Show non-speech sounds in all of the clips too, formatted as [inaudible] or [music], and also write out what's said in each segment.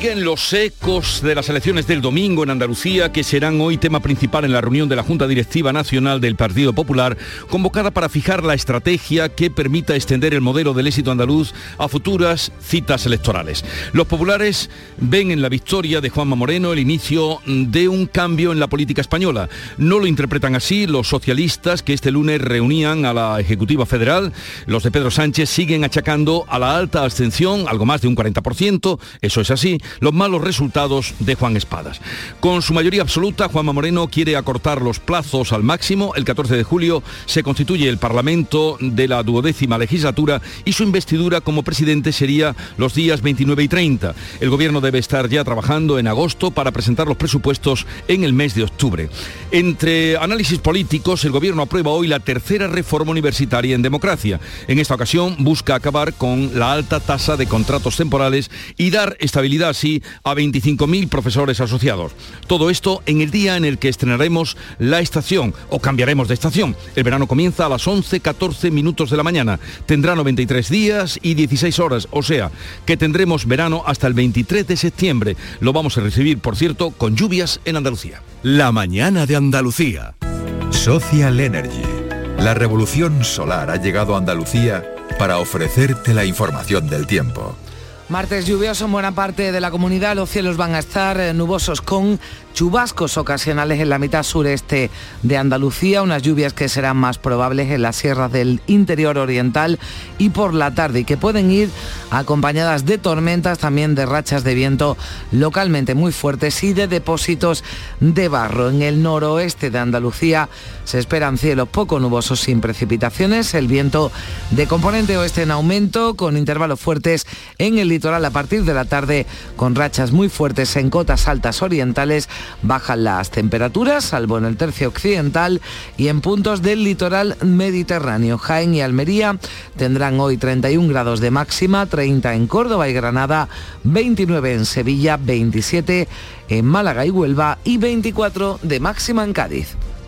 Siguen los ecos de las elecciones del domingo en Andalucía, que serán hoy tema principal en la reunión de la Junta Directiva Nacional del Partido Popular, convocada para fijar la estrategia que permita extender el modelo del éxito andaluz a futuras citas electorales. Los populares ven en la victoria de Juanma Moreno el inicio de un cambio en la política española. No lo interpretan así los socialistas que este lunes reunían a la Ejecutiva Federal. Los de Pedro Sánchez siguen achacando a la alta abstención, algo más de un 40%, eso es así, los malos resultados de Juan Espadas. Con su mayoría absoluta, Juanma Moreno quiere acortar los plazos al máximo. El 14 de julio se constituye el Parlamento de la duodécima legislatura y su investidura como presidente sería los días 29 y 30. El gobierno debe estar ya trabajando en agosto para presentar los presupuestos en el mes de octubre. Entre análisis políticos, el gobierno aprueba hoy la tercera reforma universitaria en democracia. En esta ocasión busca acabar con la alta tasa de contratos temporales y dar estabilidad así a 25.000 profesores asociados. Todo esto en el día en el que estrenaremos la estación o cambiaremos de estación. El verano comienza a las 11.14 minutos de la mañana. Tendrá 93 días y 16 horas, o sea, que tendremos verano hasta el 23 de septiembre. Lo vamos a recibir, por cierto, con lluvias en Andalucía. La mañana de Andalucía. Social Energy. La revolución solar ha llegado a Andalucía para ofrecerte la información del tiempo. Martes lluvioso en buena parte de la comunidad. Los cielos van a estar eh, nubosos con chubascos ocasionales en la mitad sureste de Andalucía, unas lluvias que serán más probables en las sierras del interior oriental y por la tarde y que pueden ir acompañadas de tormentas, también de rachas de viento localmente muy fuertes y de depósitos de barro. En el noroeste de Andalucía se esperan cielos poco nubosos sin precipitaciones, el viento de componente oeste en aumento con intervalos fuertes en el litoral a partir de la tarde con rachas muy fuertes en cotas altas orientales. Bajan las temperaturas, salvo en el tercio occidental y en puntos del litoral mediterráneo. Jaén y Almería tendrán hoy 31 grados de máxima, 30 en Córdoba y Granada, 29 en Sevilla, 27 en Málaga y Huelva y 24 de máxima en Cádiz.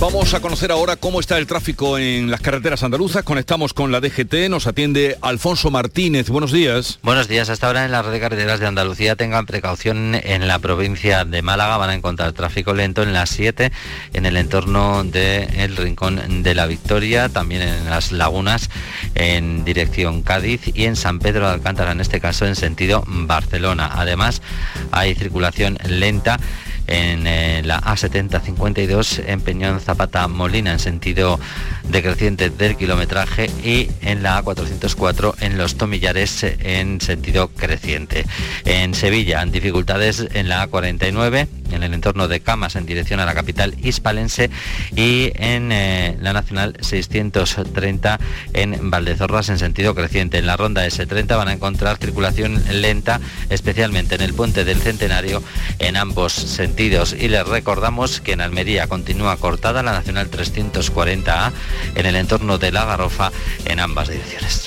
Vamos a conocer ahora cómo está el tráfico en las carreteras andaluzas. Conectamos con la DGT, nos atiende Alfonso Martínez. Buenos días. Buenos días. Hasta ahora en la red de carreteras de Andalucía tengan precaución en la provincia de Málaga. Van a encontrar tráfico lento en las 7, en el entorno del Rincón de la Victoria, también en las lagunas en dirección Cádiz y en San Pedro de Alcántara, en este caso en sentido Barcelona. Además, hay circulación lenta en eh, la A7052 en Peñón Zapata Molina en sentido decreciente del kilometraje y en la A404 en Los Tomillares en sentido creciente. En Sevilla, dificultades en la A49 en el entorno de Camas en dirección a la capital hispalense y en eh, la Nacional 630 en Valdezorras en sentido creciente. En la ronda S30 van a encontrar circulación lenta, especialmente en el puente del Centenario en ambos sentidos. Y les recordamos que en Almería continúa cortada la Nacional 340A en el entorno de La Garrofa en ambas direcciones.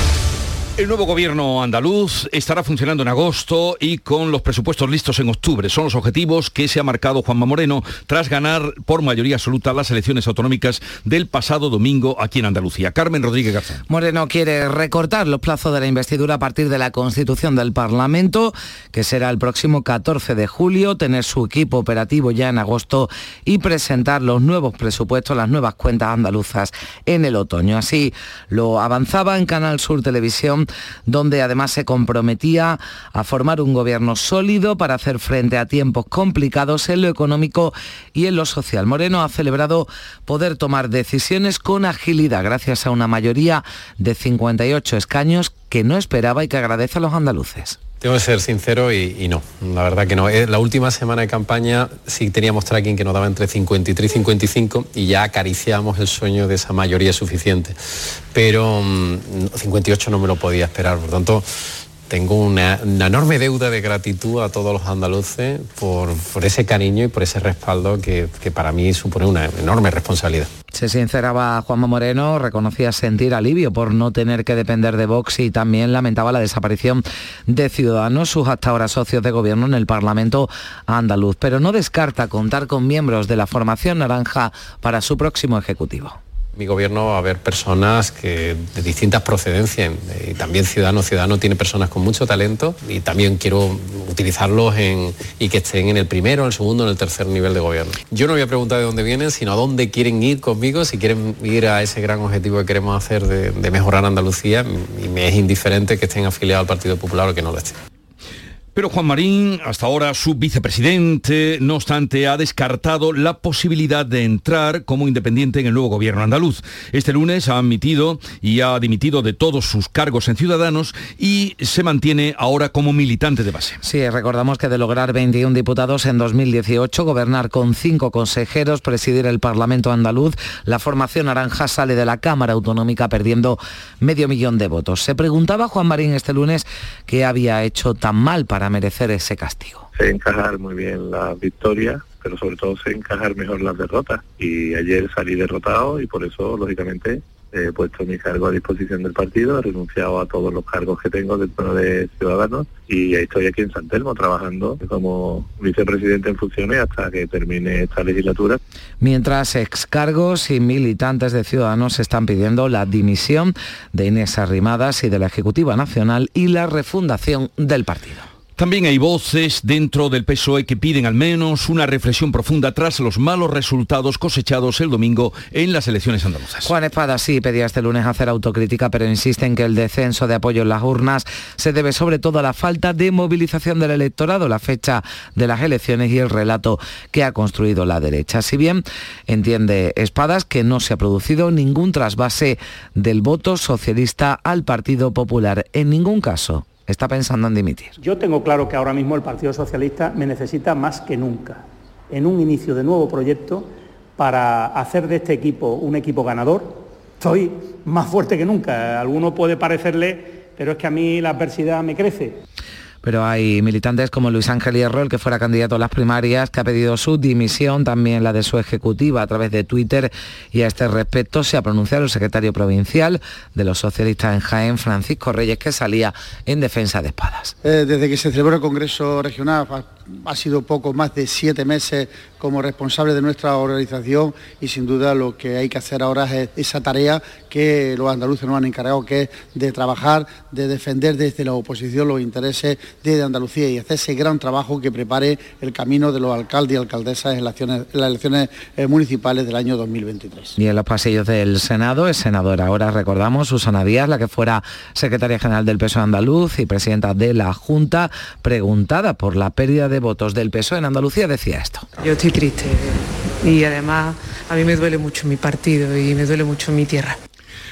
El nuevo gobierno andaluz estará funcionando en agosto y con los presupuestos listos en octubre. Son los objetivos que se ha marcado Juanma Moreno tras ganar por mayoría absoluta las elecciones autonómicas del pasado domingo aquí en Andalucía. Carmen Rodríguez García. Moreno quiere recortar los plazos de la investidura a partir de la constitución del Parlamento, que será el próximo 14 de julio, tener su equipo operativo ya en agosto y presentar los nuevos presupuestos, las nuevas cuentas andaluzas en el otoño. Así lo avanzaba en Canal Sur Televisión donde además se comprometía a formar un gobierno sólido para hacer frente a tiempos complicados en lo económico y en lo social. Moreno ha celebrado poder tomar decisiones con agilidad gracias a una mayoría de 58 escaños que no esperaba y que agradece a los andaluces. Tengo que ser sincero y, no, la verdad que no. Eh, la última semana de campaña sí teníamos tracking que nos daba entre 53 y 55 y ya acariciamos el sueño de esa mayoría suficiente. Pero 58 mm, no me lo podía esperar, por tanto tengo una, enorme deuda de gratitud a todos los andaluces por, ese cariño y por ese respaldo que, para mí supone una enorme responsabilidad. Se sinceraba Juanma Moreno, reconocía sentir alivio por no tener que depender de Vox y también lamentaba la desaparición de Ciudadanos, sus hasta ahora socios de gobierno en el Parlamento andaluz, pero no descarta contar con miembros de la formación naranja para su próximo Ejecutivo mi gobierno va a haber personas que, de distintas procedencias y también ciudadano ciudadano tiene personas con mucho talento y también quiero utilizarlos en, y que estén en el primero, en el segundo, en el tercer nivel de gobierno. Yo no voy a preguntar de dónde vienen, sino a dónde quieren ir conmigo, si quieren ir a ese gran objetivo que queremos hacer de mejorar Andalucía y me es indiferente que estén afiliados al Partido Popular o que no lo estén. Pero Juan Marín, hasta ahora su vicepresidente, no obstante, ha descartado la posibilidad de entrar como independiente en el nuevo gobierno andaluz. Este lunes ha admitido y ha dimitido de todos sus cargos en Ciudadanos y se mantiene ahora como militante de base. Sí, recordamos que de lograr 21 diputados en 2018, gobernar con cinco consejeros, presidir el Parlamento andaluz, la formación naranja sale de la Cámara Autonómica perdiendo medio millón de votos. Se preguntaba Juan Marín este lunes qué había hecho tan mal para para merecer ese castigo. Sé encajar muy bien las victorias, pero sobre todo sé encajar mejor las derrotas. Y ayer salí derrotado y por eso, lógicamente, he puesto mi cargo a disposición del partido, he renunciado a todos los cargos que tengo dentro de Ciudadanos y estoy aquí en San Telmo trabajando como vicepresidente en funciones hasta que termine esta legislatura. Mientras excargos y militantes de Ciudadanos están pidiendo la dimisión de Inés Arrimadas y de la Ejecutiva Nacional y la refundación del partido. También hay voces dentro del PSOE que piden al menos una reflexión profunda tras los malos resultados cosechados el domingo en las elecciones andaluzas. Juan Espada sí pedía este lunes hacer autocrítica, pero insiste en que el descenso de apoyo en las urnas se debe sobre todo a la falta de movilización del electorado, la fecha de las elecciones y el relato que ha construido la derecha. Si bien entiende Espadas que no se ha producido ningún trasvase del voto socialista al Partido Popular, en ningún caso está pensando en dimitir. Yo tengo claro que ahora mismo el Partido Socialista me necesita más que nunca en un inicio de nuevo proyecto para hacer de este equipo un equipo ganador. Estoy más fuerte que nunca. Alguno puede parecerle, pero es que a mí la adversidad me crece pero hay militantes como Luis Ángel Hierro, el que fuera candidato a las primarias, que ha pedido su dimisión, también la de su ejecutiva a través de Twitter, y a este respecto se ha pronunciado el secretario provincial de los socialistas en Jaén, Francisco Reyes, que salía en defensa de espadas. Eh, desde que se celebró el Congreso Regional ha sido poco más de siete meses como responsable de nuestra organización y sin duda lo que hay que hacer ahora es esa tarea que los andaluces nos han encargado, que es de trabajar, de defender desde la oposición los intereses de Andalucía y hacer ese gran trabajo que prepare el camino de los alcaldes y alcaldesas en las elecciones, eh, municipales del año 2023. Y en los pasillos del Senado, es senadora ahora, recordamos, Susana Díaz, la que fuera secretaria general del PSOE andaluz y presidenta de la Junta, preguntada por la pérdida de votos del PSOE en Andalucía, decía esto triste y además a mí me duele mucho mi partido y me duele mucho mi tierra.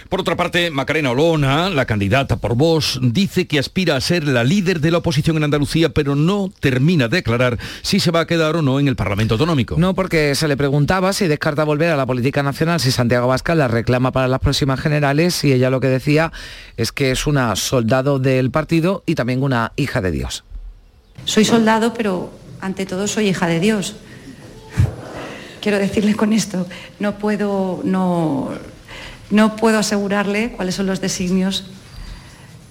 Por otra parte, Macarena Olona, la candidata por Vox, dice que aspira a ser la líder de la oposición en Andalucía, pero no termina de aclarar si se va a quedar o no en el Parlamento Autonómico. No, porque se le preguntaba si descarta volver a la política nacional, si Santiago Vasca la reclama para las próximas generales, y ella lo que decía es que es una soldado del partido y también una hija de Dios. Soy soldado, pero ante todo soy hija de Dios quiero decirle con esto, no puedo, no, no puedo asegurarle cuáles son los designios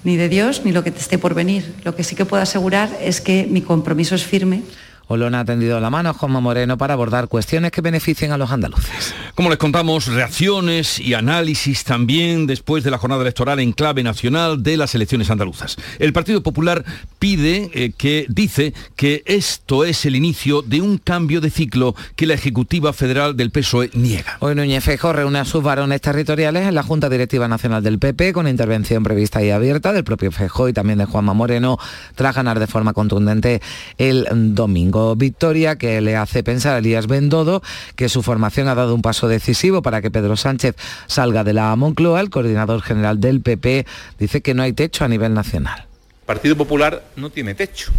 ni de Dios, ni lo que te esté por venir. Lo que sí que puedo asegurar es que mi compromiso es firme Olona ha tendido la mano a Juanma Moreno para abordar cuestiones que beneficien a los andaluces. Como les contamos, reacciones y análisis también después de la jornada electoral en clave nacional de las elecciones andaluzas. El Partido Popular pide eh, que dice que esto es el inicio de un cambio de ciclo que la Ejecutiva Federal del PSOE niega. Hoy Núñez Feijóo reúne a sus varones territoriales en la Junta Directiva Nacional del PP con intervención prevista y abierta del propio Feijóo y también de Juanma Moreno tras ganar de forma contundente el domingo. Victoria que le hace pensar a Elías Bendodo que su formación ha dado un paso decisivo para que Pedro Sánchez salga de la Moncloa. El coordinador general del PP dice que no hay techo a nivel nacional. El Partido Popular no tiene techo,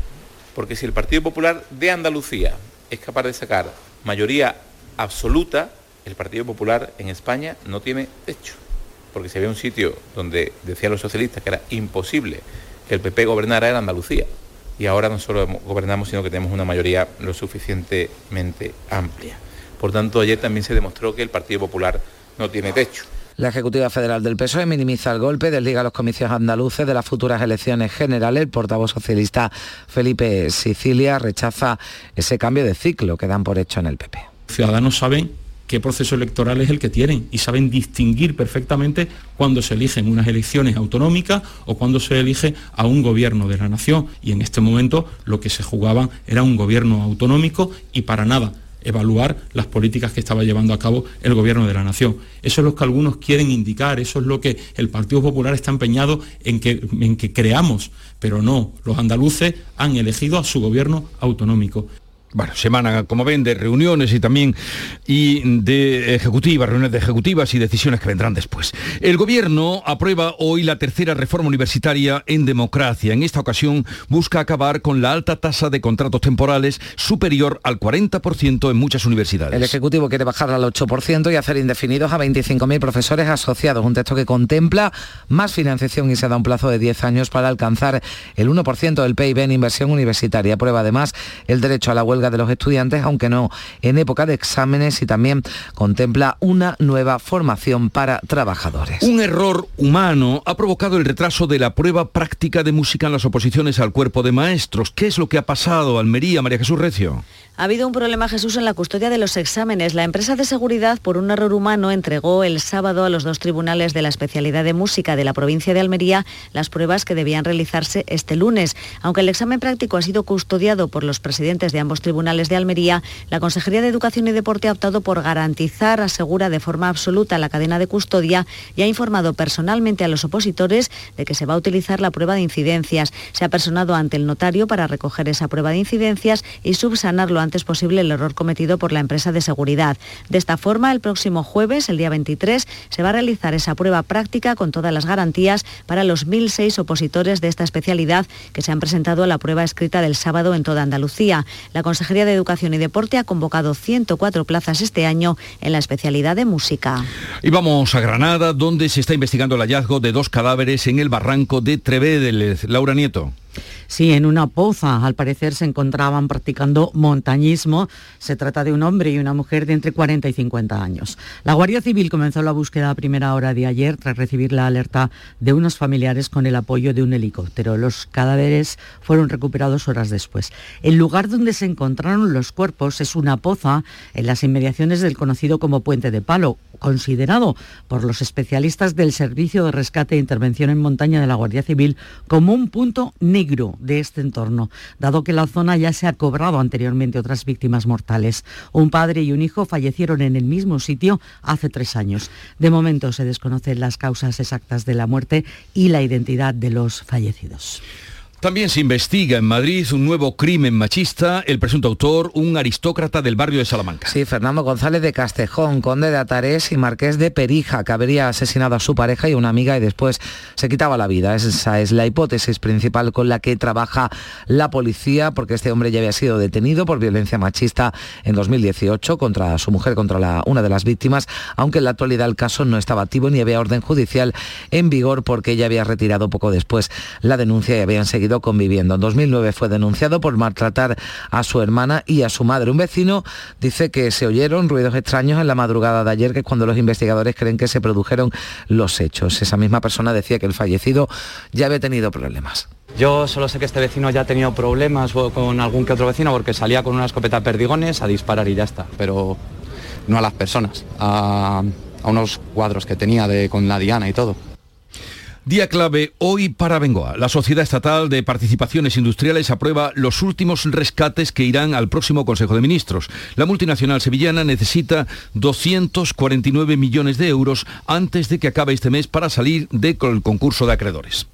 porque si el Partido Popular de Andalucía es capaz de sacar mayoría absoluta, el Partido Popular en España no tiene techo. Porque si había un sitio donde decían los socialistas que era imposible que el PP gobernara era Andalucía y ahora no solo gobernamos, sino que tenemos una mayoría lo suficientemente amplia. Por tanto, ayer también se demostró que el Partido Popular no tiene techo. La Ejecutiva Federal del PSOE minimiza el golpe, desliga los comicios andaluces de las futuras elecciones generales. El portavoz socialista Felipe Sicilia rechaza ese cambio de ciclo que dan por hecho en el PP. Ciudadanos saben qué proceso electoral es el que tienen y saben distinguir perfectamente cuando se eligen unas elecciones autonómicas o cuando se elige a un gobierno de la nación. Y en este momento lo que se jugaba era un gobierno autonómico y para nada evaluar las políticas que estaba llevando a cabo el gobierno de la nación. Eso es lo que algunos quieren indicar, eso es lo que el Partido Popular está empeñado en que, en que creamos, pero no, los andaluces han elegido a su gobierno autonómico bueno, semana, como ven, de reuniones y también y de ejecutivas, reuniones de ejecutivas y decisiones que vendrán después. El gobierno aprueba hoy la tercera reforma universitaria en democracia. En esta ocasión busca acabar con la alta tasa de contratos temporales superior al 40% en muchas universidades. El Ejecutivo quiere bajarla al 8% y hacer indefinidos a 25.000 profesores asociados. Un texto que contempla más financiación y se da un plazo de 10 años para alcanzar el 1% del PIB en inversión universitaria. Aprueba además el derecho a la huelga de los estudiantes, aunque no en época de exámenes y también contempla una nueva formación para trabajadores. Un error humano ha provocado el retraso de la prueba práctica de música en las oposiciones al cuerpo de maestros. ¿Qué es lo que ha pasado, Almería, María Jesús Recio? Ha habido un problema, Jesús, en la custodia de los exámenes. La empresa de seguridad, por un error humano, entregó el sábado a los dos tribunales de la especialidad de música de la provincia de Almería las pruebas que debían realizarse este lunes. Aunque el examen práctico ha sido custodiado por los presidentes de ambos tribunales de Almería, la Consejería de Educación y Deporte ha optado por garantizar, asegura de forma absoluta la cadena de custodia y ha informado personalmente a los opositores de que se va a utilizar la prueba de incidencias. Se ha personado ante el notario para recoger esa prueba de incidencias y subsanarlo antes posible el error cometido por la empresa de seguridad. De esta forma, el próximo jueves, el día 23, se va a realizar esa prueba práctica con todas las garantías para los 1.006 opositores de esta especialidad que se han presentado a la prueba escrita del sábado en toda Andalucía. La Consejería de Educación y Deporte ha convocado 104 plazas este año en la especialidad de música. Y vamos a Granada, donde se está investigando el hallazgo de dos cadáveres en el barranco de Trevedeles. Laura Nieto. Sí, en una poza. Al parecer se encontraban practicando montañismo. Se trata de un hombre y una mujer de entre 40 y 50 años. La Guardia Civil comenzó la búsqueda a primera hora de ayer tras recibir la alerta de unos familiares con el apoyo de un helicóptero. Los cadáveres fueron recuperados horas después. El lugar donde se encontraron los cuerpos es una poza en las inmediaciones del conocido como Puente de Palo, considerado por los especialistas del Servicio de Rescate e Intervención en Montaña de la Guardia Civil como un punto de este entorno, dado que la zona ya se ha cobrado anteriormente otras víctimas mortales. Un padre y un hijo fallecieron en el mismo sitio hace tres años. De momento se desconocen las causas exactas de la muerte y la identidad de los fallecidos. También se investiga en Madrid un nuevo crimen machista, el presunto autor, un aristócrata del barrio de Salamanca. Sí, Fernando González de Castejón, conde de Atarés y marqués de Perija, que habría asesinado a su pareja y una amiga y después se quitaba la vida. Esa es la hipótesis principal con la que trabaja la policía, porque este hombre ya había sido detenido por violencia machista en 2018 contra su mujer, contra una de las víctimas, aunque en la actualidad el caso no estaba activo ni había orden judicial en vigor porque ella había retirado poco después la denuncia y habían seguido conviviendo. En 2009 fue denunciado por maltratar a su hermana y a su madre. Un vecino dice que se oyeron ruidos extraños en la madrugada de ayer, que es cuando los investigadores creen que se produjeron los hechos. Esa misma persona decía que el fallecido ya había tenido problemas. Yo solo sé que este vecino ya ha tenido problemas con algún que otro vecino porque salía con una escopeta perdigones a disparar y ya está, pero no a las personas, a, a unos cuadros que tenía de, con la diana y todo. Día clave hoy para Bengoa. La Sociedad Estatal de Participaciones Industriales aprueba los últimos rescates que irán al próximo Consejo de Ministros. La multinacional sevillana necesita 249 millones de euros antes de que acabe este mes para salir del concurso de acreedores.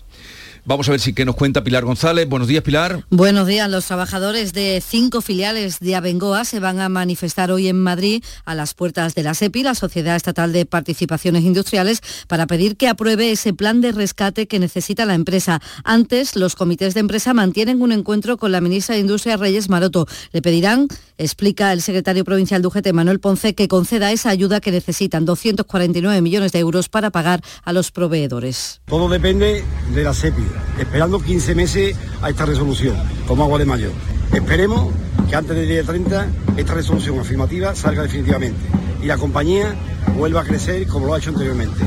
Vamos a ver si qué nos cuenta Pilar González. Buenos días, Pilar. Buenos días. Los trabajadores de cinco filiales de Abengoa se van a manifestar hoy en Madrid a las puertas de la SEPI, la Sociedad Estatal de Participaciones Industriales, para pedir que apruebe ese plan de rescate que necesita la empresa. Antes, los comités de empresa mantienen un encuentro con la ministra de Industria, Reyes Maroto. Le pedirán, explica el secretario provincial de UGT, Manuel Ponce, que conceda esa ayuda que necesitan, 249 millones de euros para pagar a los proveedores. Todo depende de la SEPI esperando 15 meses a esta resolución, como agua de mayo. Esperemos que antes del día 30 esta resolución afirmativa salga definitivamente y la compañía vuelva a crecer como lo ha hecho anteriormente.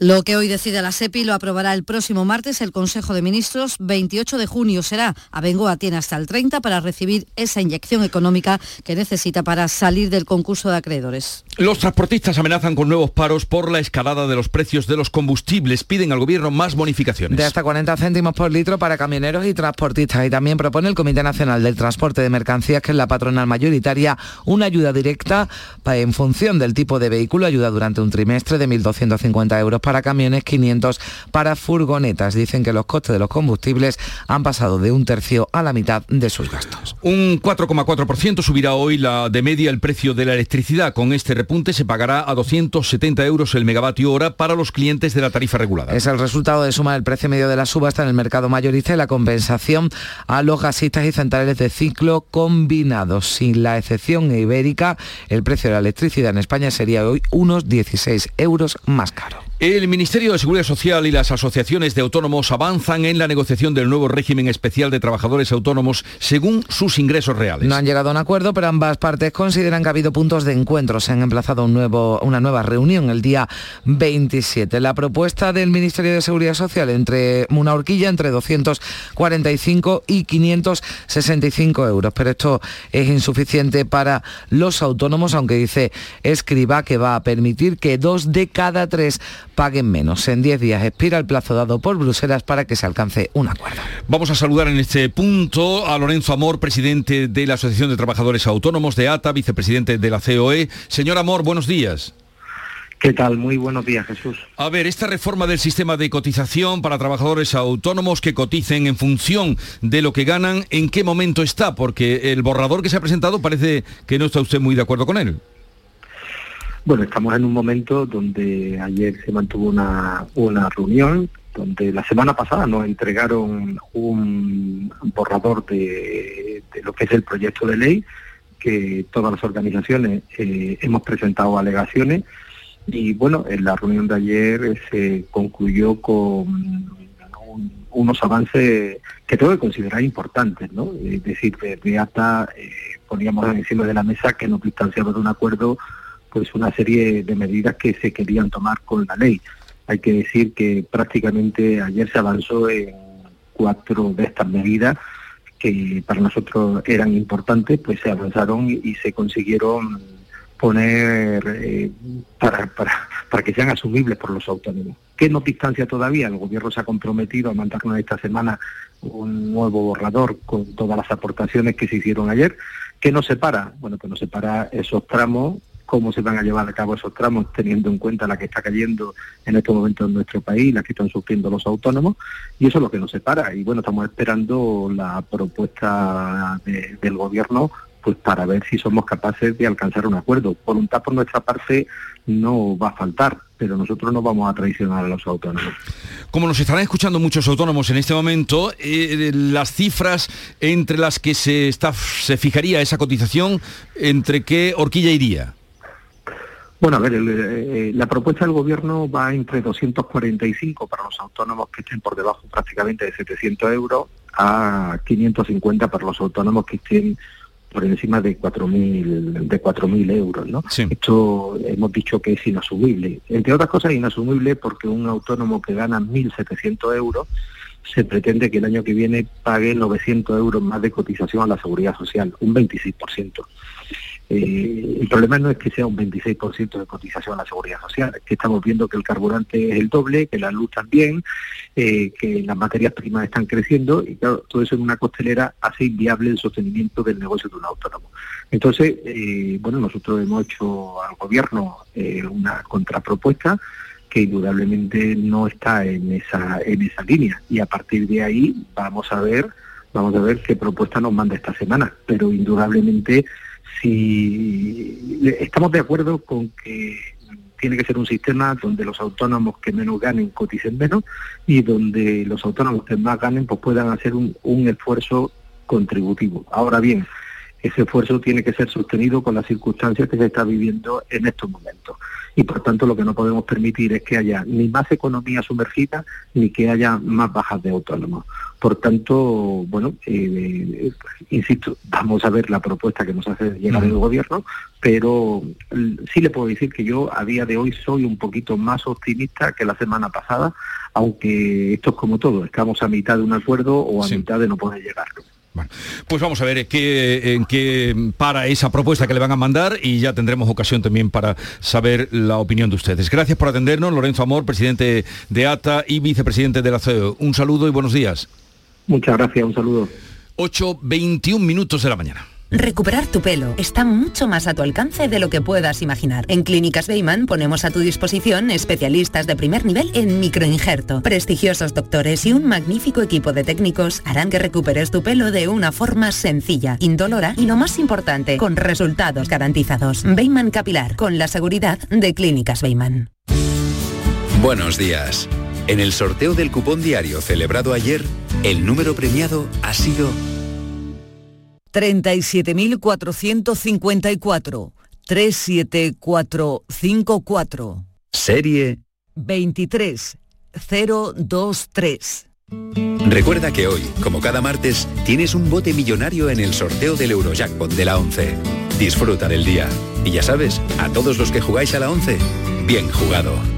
Lo que hoy decide la SEPI lo aprobará el próximo martes el Consejo de Ministros. 28 de junio será. Abengoa tiene hasta el 30 para recibir esa inyección económica que necesita para salir del concurso de acreedores. Los transportistas amenazan con nuevos paros por la escalada de los precios de los combustibles. Piden al gobierno más bonificaciones. De hasta 40 céntimos por litro para camioneros y transportistas. Y también propone el Comité Nacional del Transporte de Mercancías, que es la patronal mayoritaria, una ayuda directa en función del tipo de vehículo, ayuda durante un trimestre de 1.250 euros para camiones, 500 para furgonetas. Dicen que los costes de los combustibles han pasado de un tercio a la mitad de sus gastos. Un 4,4% subirá hoy la de media el precio de la electricidad. Con este repunte se pagará a 270 euros el megavatio hora para los clientes de la tarifa regulada. Es el resultado de suma del precio medio de la subasta en el mercado mayorista y la compensación a los gasistas y centrales de ciclo combinados. Sin la excepción ibérica, el precio de la electricidad en España sería hoy unos 16 euros más caro. El Ministerio de Seguridad Social y las asociaciones de autónomos avanzan en la negociación del nuevo régimen especial de trabajadores autónomos según sus ingresos reales. No han llegado a un acuerdo, pero ambas partes consideran que ha habido puntos de encuentro. Se han emplazado una nueva reunión el día 27. La propuesta del Ministerio de Seguridad Social entre una horquilla entre 245 y 565 euros, pero esto es insuficiente para los autónomos, aunque dice Escriba que va a permitir que dos de cada tres paguen menos. En 10 días expira el plazo dado por Bruselas para que se alcance un acuerdo. Vamos a saludar en este punto a Lorenzo Amor, presidente de la Asociación de Trabajadores Autónomos de ATA, vicepresidente de la COE. Señor Amor, buenos días. ¿Qué tal? Muy buenos días, Jesús. A ver, esta reforma del sistema de cotización para trabajadores autónomos que coticen en función de lo que ganan, ¿en qué momento está? Porque el borrador que se ha presentado parece que no está usted muy de acuerdo con él. Bueno, estamos en un momento donde ayer se mantuvo una, una reunión donde la semana pasada nos entregaron un borrador de, de lo que es el proyecto de ley, que todas las organizaciones eh, hemos presentado alegaciones y bueno, en la reunión de ayer se concluyó con un, unos avances que tengo que considerar importantes, ¿no? Es decir, de ATA eh, poníamos encima de la mesa que nos distanciamos de un acuerdo pues una serie de medidas que se querían tomar con la ley. Hay que decir que prácticamente ayer se avanzó en cuatro de estas medidas que para nosotros eran importantes, pues se avanzaron y se consiguieron poner eh, para, para, para que sean asumibles por los autónomos. ¿Qué nos distancia todavía? El gobierno se ha comprometido a mandarnos esta semana un nuevo borrador con todas las aportaciones que se hicieron ayer. ¿Qué nos separa? Bueno, que nos separa esos tramos cómo se van a llevar a cabo esos tramos, teniendo en cuenta la que está cayendo en estos momentos en nuestro país, la que están sufriendo los autónomos, y eso es lo que nos separa. Y bueno, estamos esperando la propuesta del gobierno pues para ver si somos capaces de alcanzar un acuerdo. Voluntad por nuestra parte no va a faltar, pero nosotros no vamos a traicionar a los autónomos. Como nos estarán escuchando muchos autónomos en este momento, eh, las cifras entre las que se, está, se fijaría esa cotización, ¿entre qué horquilla iría? Bueno, a ver, el, eh, la propuesta del gobierno va entre 245 para los autónomos que estén por debajo prácticamente de 700 euros a 550 para los autónomos que estén por encima de 4.000 de 4.000 euros, ¿no? Esto hemos dicho que es inasumible. Entre otras cosas, inasumible porque un autónomo que gana 1.700 euros se pretende que el año que viene pague 900 euros más de cotización a la seguridad social, un 26%. Eh, el problema no es que sea un 26% de cotización a la seguridad social, es que estamos viendo que el carburante es el doble, que la luz también, eh, que las materias primas están creciendo y claro, todo eso en una costelera hace inviable el sostenimiento del negocio de un autónomo. Entonces, eh, bueno, nosotros hemos hecho al gobierno una contrapropuesta que indudablemente no está en esa en esa línea y a partir de ahí vamos a ver vamos a ver qué propuesta nos manda esta semana pero indudablemente si estamos de acuerdo con que tiene que ser un sistema donde los autónomos que menos ganen coticen menos y donde los autónomos que más ganen pues puedan hacer un, un esfuerzo contributivo. Ahora bien, ese esfuerzo tiene que ser sostenido con las circunstancias que se está viviendo en estos momentos. Y por tanto lo que no podemos permitir es que haya ni más economía sumergida ni que haya más bajas de autónomos. Por tanto, bueno, eh, insisto, vamos a ver la propuesta que nos hace llegar el gobierno, pero sí le puedo decir que yo a día de hoy soy un poquito más optimista que la semana pasada, aunque esto es como todo, estamos a mitad de un acuerdo o a mitad de no poder llegarlo pues vamos a ver qué, en qué para esa propuesta que le van a mandar y ya tendremos ocasión también para saber la opinión de ustedes. Gracias por atendernos, Lorenzo Amor, presidente de ATA y vicepresidente de la CEO. Un saludo y buenos días. Muchas gracias, un saludo. 8.21 minutos de la mañana. Recuperar tu pelo está mucho más a tu alcance de lo que puedas imaginar. En Clínicas Beyman ponemos a tu disposición especialistas de primer nivel en microinjerto. Prestigiosos doctores y un magnífico equipo de técnicos harán que recuperes tu pelo de una forma sencilla, indolora y lo más importante, con resultados garantizados. Beyman Capilar, con la seguridad de Clínicas Beyman. Buenos días. En el sorteo del cupón diario celebrado ayer, el número premiado ha sido 37.454. 37454. Serie 23023. Recuerda que hoy, como cada martes, tienes un bote millonario en el sorteo del Eurojackpot de la 11. Disfruta del día. Y ya sabes, a todos los que jugáis a la 11, bien jugado.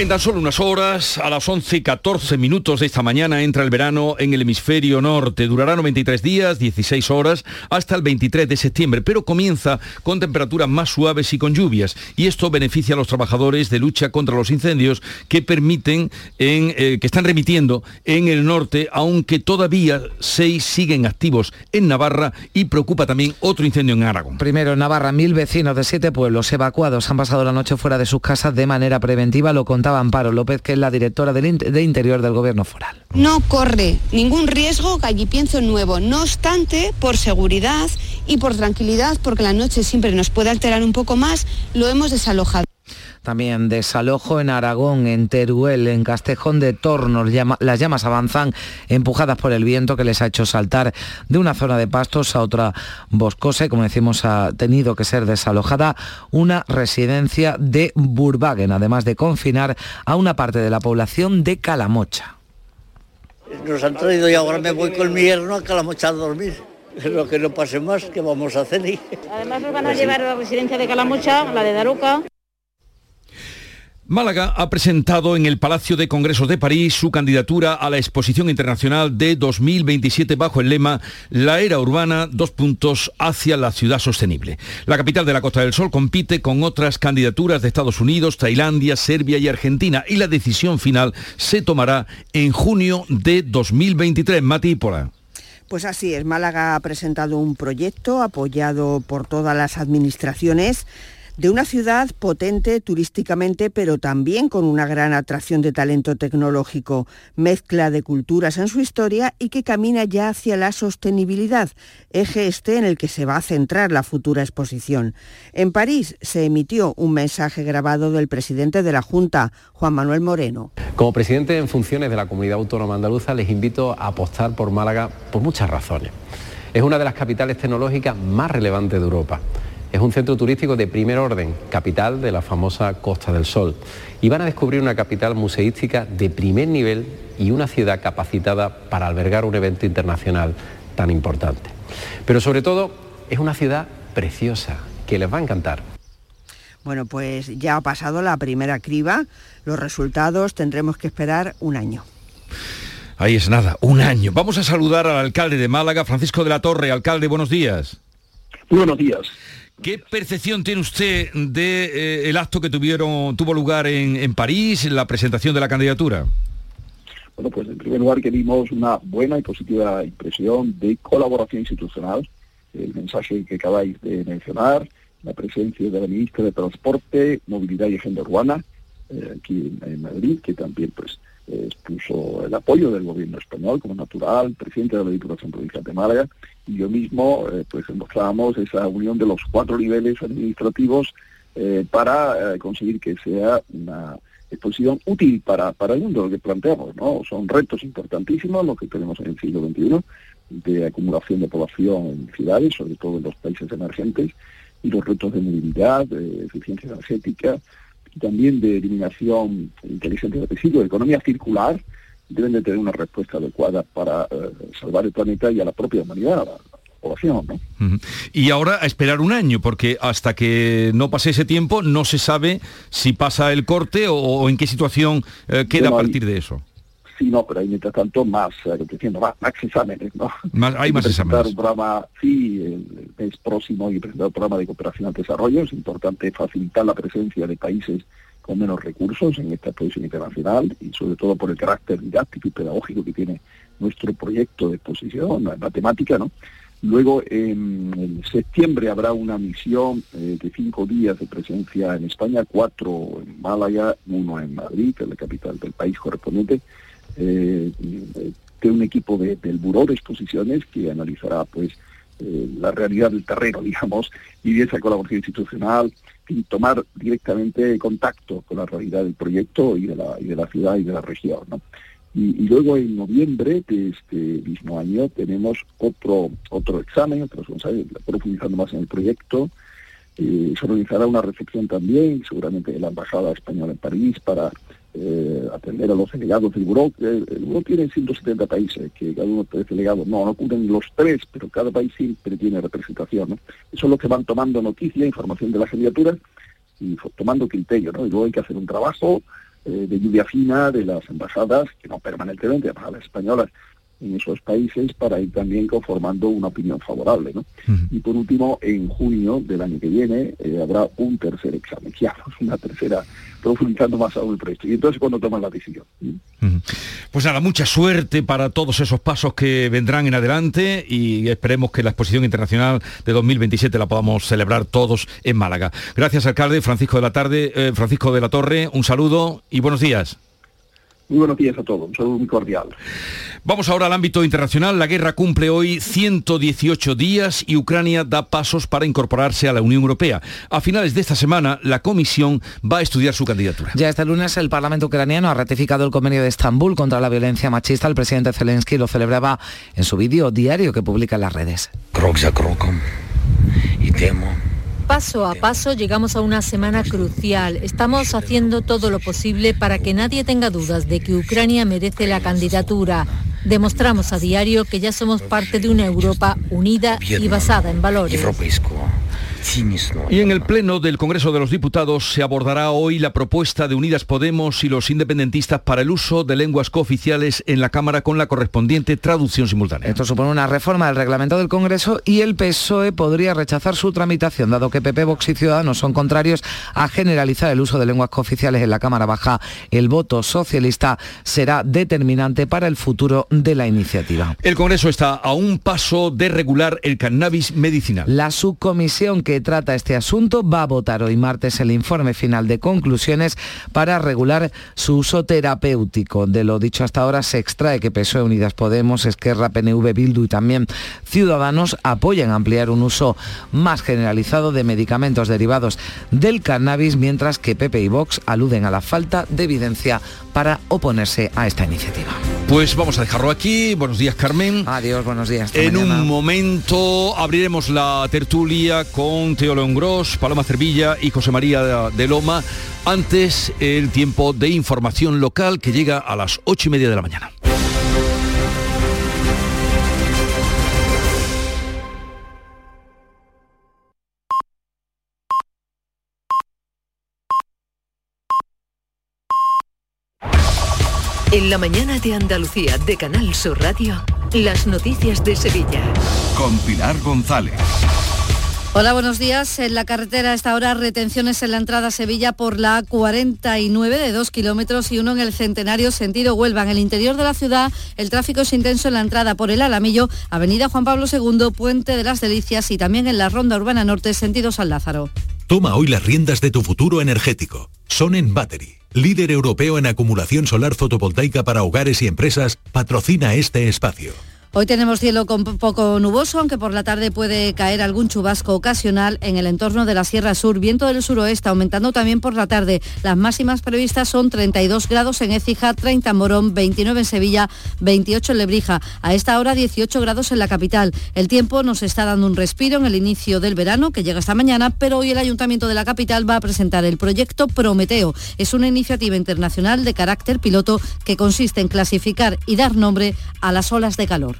En tan solo unas horas, a las 11 y 14 minutos de esta mañana, entra el verano en el hemisferio norte. Durará 93 días, 16 horas, hasta el 23 de septiembre, pero comienza con temperaturas más suaves y con lluvias. Y esto beneficia a los trabajadores de lucha contra los incendios que permiten, en, eh, que están remitiendo en el norte, aunque todavía seis siguen activos en Navarra y preocupa también otro incendio en Aragón. Primero en Navarra, mil vecinos de siete pueblos evacuados han pasado la noche fuera de sus casas de manera preventiva, lo Amparo López, que es la directora de Interior del Gobierno Foral. No corre ningún riesgo Gallipienzo Nuevo, no obstante, por seguridad y por tranquilidad, porque la noche siempre nos puede alterar un poco más, lo hemos desalojado. También desalojo en Aragón, en Teruel, en Castejón de Tornos. las llamas avanzan empujadas por el viento que les ha hecho saltar de una zona de pastos a otra boscosa y como decimos ha tenido que ser desalojada una residencia de Burbagen, además de confinar a una parte de la población de Calamocha. Nos han traído y ahora me voy con mi yerno a Calamocha a dormir. Lo que no pase más, ¿qué vamos a hacer? Además nos van a llevar a la residencia de Calamocha, la de Daruca. Málaga ha presentado en el Palacio de Congresos de París su candidatura a la Exposición Internacional de 2027 bajo el lema La era urbana, dos puntos hacia la ciudad sostenible. La capital de la Costa del Sol compite con otras candidaturas de Estados Unidos, Tailandia, Serbia y Argentina y la decisión final se tomará en junio de 2023. Matípola. Pues así es, Málaga ha presentado un proyecto apoyado por todas las administraciones de una ciudad potente turísticamente, pero también con una gran atracción de talento tecnológico, mezcla de culturas en su historia y que camina ya hacia la sostenibilidad, eje este en el que se va a centrar la futura exposición. En París se emitió un mensaje grabado del presidente de la Junta, Juan Manuel Moreno. Como presidente en funciones de la Comunidad Autónoma Andaluza les invito a apostar por Málaga por muchas razones. Es una de las capitales tecnológicas más relevantes de Europa Es un centro turístico de primer orden, capital de la famosa Costa del Sol. Y van a descubrir una capital museística de primer nivel y una ciudad capacitada para albergar un evento internacional tan importante. Pero sobre todo es una ciudad preciosa que les va a encantar. Bueno, pues ya ha pasado la primera criba. Los resultados tendremos que esperar un año. Ahí es nada, un año. Vamos a saludar al alcalde de Málaga, Francisco de la Torre. Alcalde, buenos días. buenos días. ¿Qué percepción tiene usted del de, eh, acto que tuvieron, tuvo lugar en, París, en la presentación de la candidatura? Bueno, pues en primer lugar que vimos una buena y positiva impresión de colaboración institucional, el mensaje que acabáis de mencionar, la presencia de la ministra de Transporte, Movilidad y Agenda Urbana, eh, aquí en, Madrid, que también pues expuso el apoyo del gobierno español como natural, presidente de la Diputación Provincial de Málaga, y yo mismo eh, pues mostrábamos esa unión de los cuatro niveles administrativos eh, para conseguir que sea una exposición útil para, para el mundo, lo que planteamos, ¿no? Son retos importantísimos los que tenemos en el siglo XXI, de acumulación de población en ciudades, sobre todo en los países emergentes, y los retos de movilidad, de eficiencia energética, también de eliminación inteligente de residuos, economía circular, deben de tener una respuesta adecuada para eh, salvar el planeta y a la propia humanidad, a la, población. ¿no? Y ahora a esperar un año, porque hasta que no pase ese tiempo no se sabe si pasa el corte o, en qué situación eh, queda a partir de eso. Sí, no, pero hay mientras tanto más, eh, diciendo, más, más, exámenes, ¿no? hay más exámenes. un programa, sí, el mes próximo y presentar un programa de cooperación al desarrollo. Es importante facilitar la presencia de países con menos recursos en esta exposición internacional y sobre todo por el carácter didáctico y pedagógico que tiene nuestro proyecto de exposición, la matemática, ¿no? Luego, en, septiembre habrá una misión eh, de cinco días de presencia en España, cuatro en Málaga, uno en Madrid, que es la capital del país correspondiente, eh, de un equipo del Buró de Exposiciones que analizará pues eh, la realidad del terreno, [laughs] digamos, y esa colaboración institucional, y tomar directamente contacto con la realidad del proyecto y de la, y de la ciudad y de la región. ¿no? Y, luego en noviembre de este mismo año tenemos otro otro examen, otro, profundizando más en el proyecto. Eh, se organizará una recepción también, seguramente de la Embajada Española en París, para eh, atender a los delegados del Buró. El, Buró tiene 170 países, que cada uno tres delegados, no, no cubren los tres, pero cada país siempre tiene representación. ¿no? Eso es lo que van tomando noticia, información de las candidaturas y tomando criterio. ¿no? Y luego hay que hacer un trabajo eh, de lluvia fina de las embajadas, que no permanentemente, embajadas españolas en esos países para ir también conformando una opinión favorable. ¿no? Y por último, en junio del año que viene eh, habrá un tercer examen, ya una tercera, profundizando más aún el proyecto. Y entonces cuando toman la decisión. Pues nada, mucha suerte para todos esos pasos que vendrán en adelante y esperemos que la exposición internacional de 2027 la podamos celebrar todos en Málaga. Gracias, alcalde Francisco de la Tarde, eh, Francisco de la Torre, un saludo y buenos días. Muy buenos días a todos, un saludo muy cordial. Vamos ahora al ámbito internacional. La guerra cumple hoy 118 días y Ucrania da pasos para incorporarse a la Unión Europea. A finales de esta semana, la Comisión va a estudiar su candidatura. Ya este lunes el Parlamento ucraniano ha ratificado el convenio de Estambul contra la violencia machista. El presidente Zelensky lo celebraba en su vídeo diario que publica en las redes paso a paso llegamos a una semana crucial. Estamos haciendo todo lo posible para que nadie tenga dudas de que Ucrania merece la candidatura. Demostramos a diario que ya somos parte de una Europa unida y basada en valores. Y en el Pleno del Congreso de los Diputados se abordará hoy la propuesta de Unidas Podemos y los independentistas para el uso de lenguas cooficiales en la Cámara con la correspondiente traducción simultánea. Esto supone una reforma del reglamento del Congreso y el PSOE podría rechazar su tramitación, dado que PP, Vox y Ciudadanos son contrarios a generalizar el uso de lenguas cooficiales en la Cámara Baja. El voto socialista será determinante para el futuro de la iniciativa. El Congreso está a un paso de regular el cannabis medicinal. La subcomisión que que trata este asunto va a votar hoy martes el informe final de conclusiones para regular su uso terapéutico. De lo dicho hasta ahora se extrae que PSOE, Unidas Podemos, Esquerra, PNV, Bildu y también Ciudadanos apoyan ampliar un uso más generalizado de medicamentos derivados del cannabis, mientras que PP y Vox aluden a la falta de evidencia para oponerse a esta iniciativa. Pues vamos a dejarlo aquí. Buenos días, Carmen. Adiós, buenos días. En un momento abriremos la tertulia con Teo León Gros, Paloma Cervilla y José María de Loma. Antes, el tiempo de información local que llega a las ocho y media de la mañana. En la mañana de Andalucía de Canal Sur Radio, las noticias de Sevilla. Con Pilar González. Hola, buenos días. En la carretera a esta hora retenciones en la entrada a Sevilla por la A49 de 2 kilómetros y uno en el Centenario sentido Huelva. En el interior de la ciudad el tráfico es intenso en la entrada por el Alamillo, Avenida Juan Pablo II, Puente de las Delicias y también en la Ronda Urbana Norte sentido San Lázaro. Toma hoy las riendas de tu futuro energético. Son en Battery líder europeo en acumulación solar fotovoltaica para hogares y empresas, patrocina este espacio. Hoy tenemos cielo con poco nuboso, aunque por la tarde puede caer algún chubasco ocasional en el entorno de la Sierra Sur. Viento del suroeste aumentando también por la tarde. Las máximas previstas son 32 grados en Écija, 30 en Morón, 29 en Sevilla, 28 en Lebrija. A esta hora 18 grados en la capital. El tiempo nos está dando un respiro en el inicio del verano, que llega esta mañana, pero hoy el Ayuntamiento de la capital va a presentar el proyecto Prometeo. Es una iniciativa internacional de carácter piloto que consiste en clasificar y dar nombre a las olas de calor.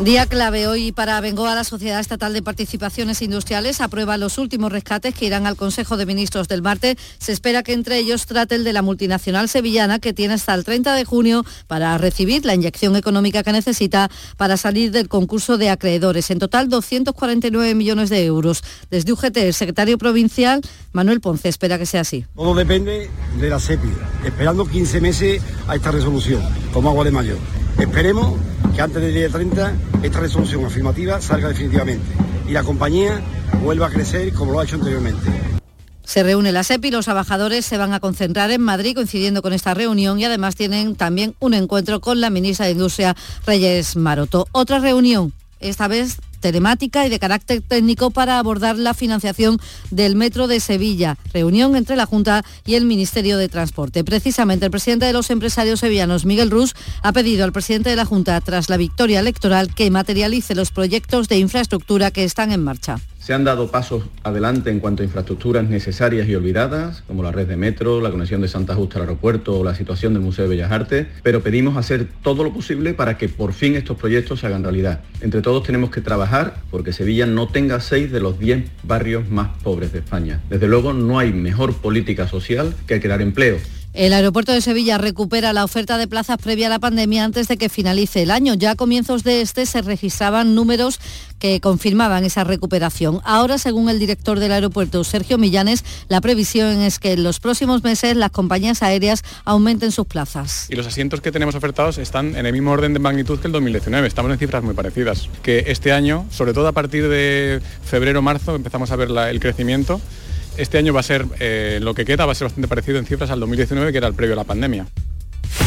Día clave hoy para Bengoa, la Sociedad Estatal de Participaciones Industriales aprueba los últimos rescates que irán al Consejo de Ministros del martes. Se espera que entre ellos trate el de la multinacional sevillana que tiene hasta el 30 de junio para recibir la inyección económica que necesita para salir del concurso de acreedores. En total 249 millones de euros. Desde UGT, el secretario provincial Manuel Ponce espera que sea así. Todo depende de la SEPI, esperando 15 meses a esta resolución, como agua de mayo. Esperemos que antes del día 30 esta resolución afirmativa salga definitivamente y la compañía vuelva a crecer como lo ha hecho anteriormente. Se reúne la SEPI, los trabajadores se van a concentrar en Madrid coincidiendo con esta reunión y además tienen también un encuentro con la ministra de Industria, Reyes Maroto. Otra reunión, esta vez telemática y de carácter técnico para abordar la financiación del Metro de Sevilla. Reunión entre la Junta y el Ministerio de Transporte. Precisamente el presidente de los empresarios sevillanos, Miguel Rus, ha pedido al presidente de la Junta, tras la victoria electoral, que materialice los proyectos de infraestructura que están en marcha. Se han dado pasos adelante en cuanto a infraestructuras necesarias y olvidadas, como la red de metro, la conexión de Santa Justa al aeropuerto o la situación del Museo de Bellas Artes, pero pedimos hacer todo lo posible para que por fin estos proyectos se hagan realidad. Entre todos tenemos que trabajar porque Sevilla no tenga seis de los diez barrios más pobres de España. Desde luego no hay mejor política social que crear empleo. El aeropuerto de Sevilla recupera la oferta de plazas previa a la pandemia antes de que finalice el año. Ya a comienzos de este se registraban números que confirmaban esa recuperación. Ahora, según el director del aeropuerto, Sergio Millanes, la previsión es que en los próximos meses las compañías aéreas aumenten sus plazas. Y los asientos que tenemos ofertados están en el mismo orden de magnitud que el 2019. Estamos en cifras muy parecidas. Que este año, sobre todo a partir de febrero-marzo, empezamos a ver el crecimiento este año va a ser, eh, lo que queda va a ser bastante parecido en cifras al 2019, que era el previo a la pandemia.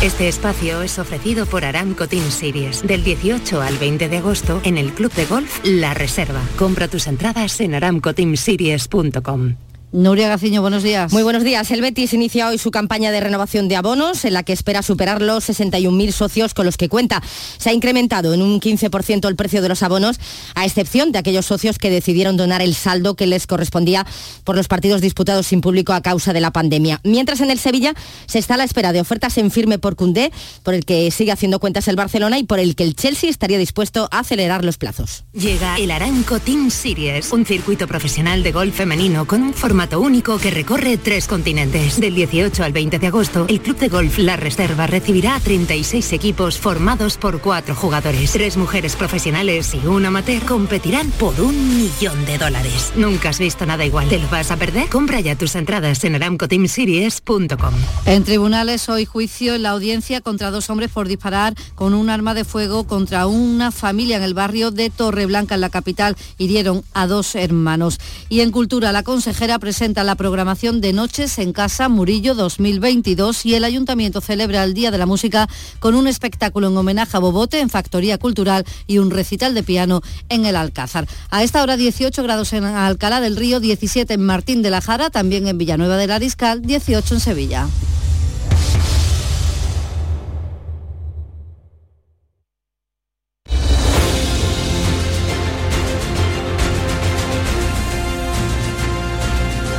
Este espacio es ofrecido por Aramco Team Series. Del 18 al 20 de agosto, en el Club de Golf La Reserva. Compra tus entradas en aramcoteamseries.com. Nuria Gaciño, buenos días. Muy buenos días. El Betis inicia hoy su campaña de renovación de abonos, en la que espera superar los 61.000 socios con los que cuenta. Se ha incrementado en un 15% el precio de los abonos, a excepción de aquellos socios que decidieron donar el saldo que les correspondía por los partidos disputados sin público a causa de la pandemia. Mientras en el Sevilla se está a la espera de ofertas en firme por Cundé, por el que sigue haciendo cuentas el Barcelona y por el que el Chelsea estaría dispuesto a acelerar los plazos. Llega el Aranco Team Series, un circuito profesional de golf femenino con un formato formato único que recorre tres continentes. Del 18 al 20 de agosto, el Club de Golf La Reserva recibirá a 36 equipos formados por cuatro jugadores. Tres mujeres profesionales y un amateur competirán por un millón de dólares. Nunca has visto nada igual. ¿Te lo vas a perder? Compra ya tus entradas en aramcoteamseries.com. En tribunales hoy juicio en la audiencia contra dos hombres por disparar con un arma de fuego contra una familia en el barrio de Torreblanca, en la capital. Hirieron a dos hermanos. Y en cultura, la consejera presenta la programación de Noches en Casa Murillo 2022 y el ayuntamiento celebra el Día de la Música con un espectáculo en homenaje a Bobote en Factoría Cultural y un recital de piano en el Alcázar. A esta hora 18 grados en Alcalá del Río, 17 en Martín de la Jara, también en Villanueva del Ariscal, 18 en Sevilla.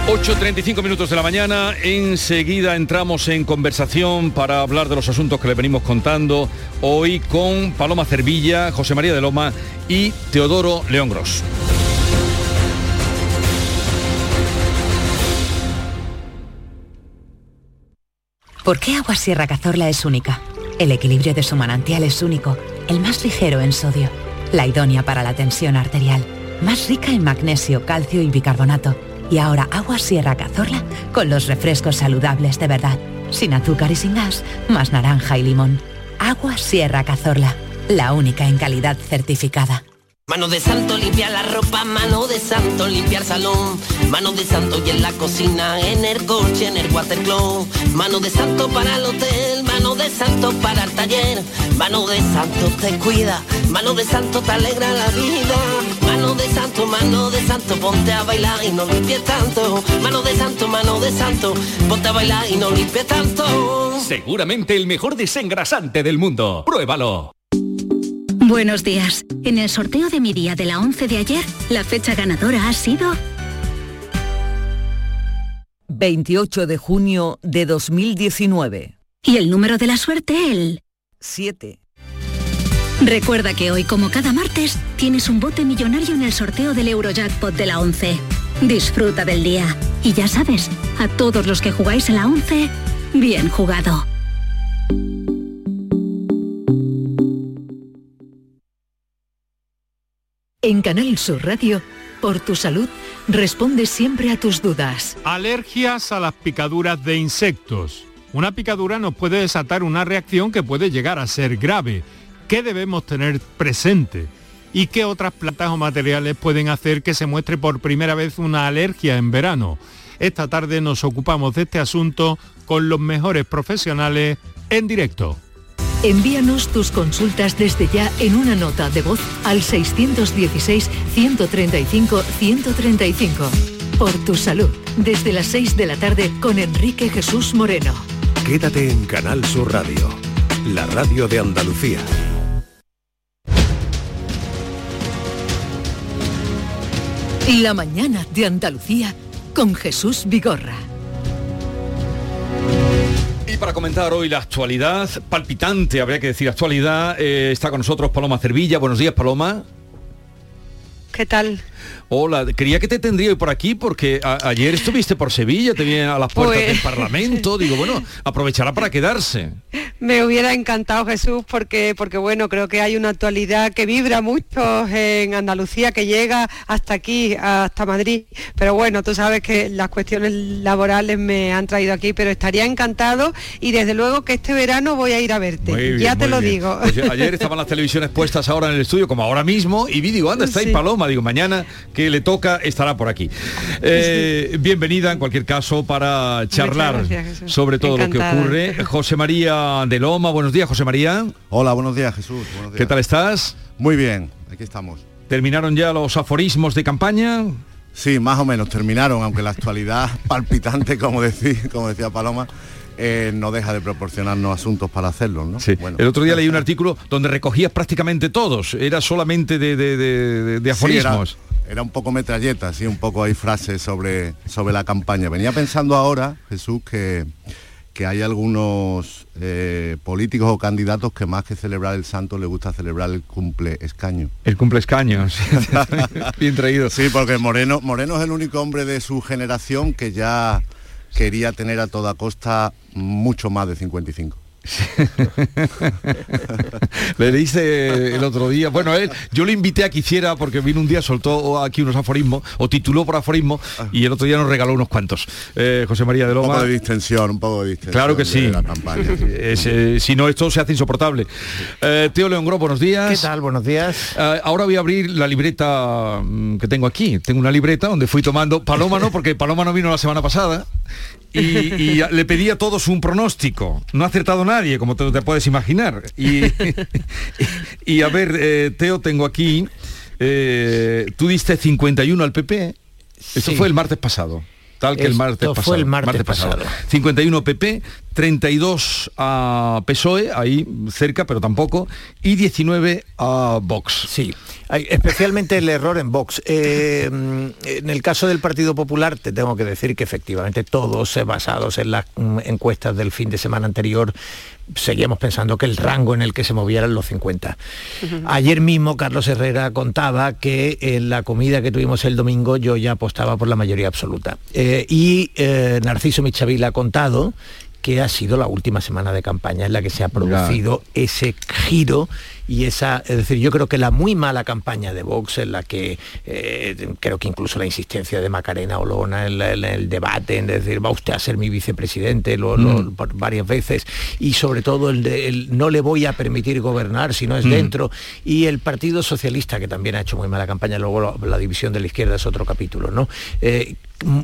...8.35 minutos de la mañana... ...enseguida entramos en conversación... ...para hablar de los asuntos que le venimos contando... ...hoy con Paloma Cervilla... ...José María de Loma... ...y Teodoro León Gros. ¿Por qué Agua Sierra Cazorla es única? El equilibrio de su manantial es único, el más ligero en sodio, la idónea para la tensión arterial, más rica en magnesio, calcio y bicarbonato. Y ahora Agua Sierra Cazorla con los refrescos saludables de verdad, sin azúcar y sin gas, más naranja y limón. Agua Sierra Cazorla, la única en calidad certificada. Mano de santo limpiar la ropa, mano de santo limpiar salón, mano de santo y en la cocina, en el coche, en el watercloak, mano de santo para el hotel, mano de santo para el taller, mano de santo te cuida, mano de santo te alegra la vida, mano de santo, mano de santo, ponte a bailar y no limpies tanto, mano de santo, mano de santo, ponte a bailar y no limpies tanto. Seguramente el mejor desengrasante del mundo. Pruébalo. Buenos días. En el sorteo de mi día de la 11 de ayer, la fecha ganadora ha sido 28 de junio de 2019. Y el número de la suerte el 7. Recuerda que hoy, como cada martes, tienes un bote millonario en el sorteo del Eurojackpot de la 11. Disfruta del día. Y ya sabes, a todos los que jugáis a la 11, bien jugado. En Canal Sur Radio, por tu salud, responde siempre a tus dudas. Alergias a las picaduras de insectos. Una picadura nos puede desatar una reacción que puede llegar a ser grave. ¿Qué debemos tener presente? ¿Y qué otras plantas o materiales pueden hacer que se muestre por primera vez una alergia en verano? Esta tarde nos ocupamos de este asunto con los mejores profesionales en directo. Envíanos tus consultas desde ya en una nota de voz al 616-135-135. Por tu salud, desde las 6 de la tarde con Enrique Jesús Moreno. Quédate en Canal Sur Radio, la radio de Andalucía. La mañana de Andalucía con Jesús Vigorra. Y para comentar hoy la actualidad, palpitante, habría que decir actualidad, eh, está con nosotros Paloma Cervilla. Buenos días, Paloma. ¿Qué tal? Hola, quería que te tendría hoy por aquí porque ayer estuviste por Sevilla, te vi a las puertas Pues- del Parlamento. [laughs] Digo, bueno, aprovechará para quedarse. Me hubiera encantado Jesús porque, porque bueno, creo que hay una actualidad que vibra mucho en Andalucía, que llega hasta aquí, hasta Madrid. Pero bueno, tú sabes que las cuestiones laborales me han traído aquí, pero estaría encantado y desde luego que este verano voy a ir a verte. Bien, ya te lo bien. digo. Pues ayer estaban las televisiones puestas ahora en el estudio, como ahora mismo, y vi, digo, anda, está ahí Sí. Paloma, digo, mañana que le toca estará por aquí. Eh, bienvenida en cualquier caso para charlar gracias, sobre todo lo que ocurre. José María de Loma, buenos días, José María. Hola, buenos días, Jesús. Buenos ¿Qué tal estás? Muy bien, aquí estamos. ¿Terminaron ya los aforismos de campaña? Sí, más o menos terminaron, aunque la actualidad [laughs] palpitante, como, decía, como decía Paloma, eh, no deja de proporcionarnos asuntos para hacerlos, ¿no? Sí. Bueno, El otro día leí un artículo donde recogías prácticamente todos, era solamente de, de- de- de sí, era, aforismos. era un poco metralleta, sí, un poco hay frases sobre, sobre la campaña. Venía pensando ahora, Jesús, que, que hay algunos eh, políticos o candidatos que más que celebrar el santo les gusta celebrar el cumple escaño. El cumple escaño, [laughs] sí. [laughs] bien traído. Sí, porque Moreno, Moreno es el único hombre de su generación que ya quería tener a toda costa mucho más de 55. [laughs] Le dice el otro día, bueno, él, yo le invité a que hiciera, porque vino un día, soltó aquí unos aforismos, o tituló por aforismo, y el otro día nos regaló unos cuantos. Eh, José María de Loma. Un poco de distensión, un poco de distensión. Claro que sí. La campaña. Es, [laughs] eh, si no, esto se hace insoportable. Eh, Teo León Gro, buenos días. ¿Qué tal? Buenos días. Eh, ahora voy a abrir la libreta mm, que tengo aquí. Tengo una libreta donde fui tomando, Paloma no, porque Paloma no vino la semana pasada, y, y le pedí a todos un pronóstico. No ha acertado nadie, como te, te puedes imaginar. Y, [laughs] y a ver, eh, Teo, tengo aquí, eh, tú diste 51 al PP, esto Sí. fue el martes pasado. Tal que el martes Esto pasado. fue el martes pasado. 51 PP, 32 a PSOE, ahí cerca, pero tampoco, y 19 a Vox. Sí, especialmente el error en Vox. Eh, en el caso del Partido Popular te tengo que decir que efectivamente todos basados en las mm, encuestas del fin de semana anterior seguíamos pensando que el rango en el que se movieran los 50. Ayer mismo Carlos Herrera contaba que en la comida que tuvimos el domingo yo ya apostaba por la mayoría absoluta. Eh, y eh, Narciso Michavila ha contado que ha sido la última semana de campaña en la que se ha producido ese giro y esa, es decir, yo creo que la muy mala campaña de Vox en la que eh, creo que incluso la insistencia de Macarena Olona en, la- en el debate, en decir, va usted a ser mi vicepresidente lo- lo- Mm. por varias veces, y sobre todo el, de, el no le voy a permitir gobernar si no es Mm. dentro, y el Partido Socialista, que también ha hecho muy mala campaña, luego lo- la división de la izquierda es otro capítulo, ¿no? Eh,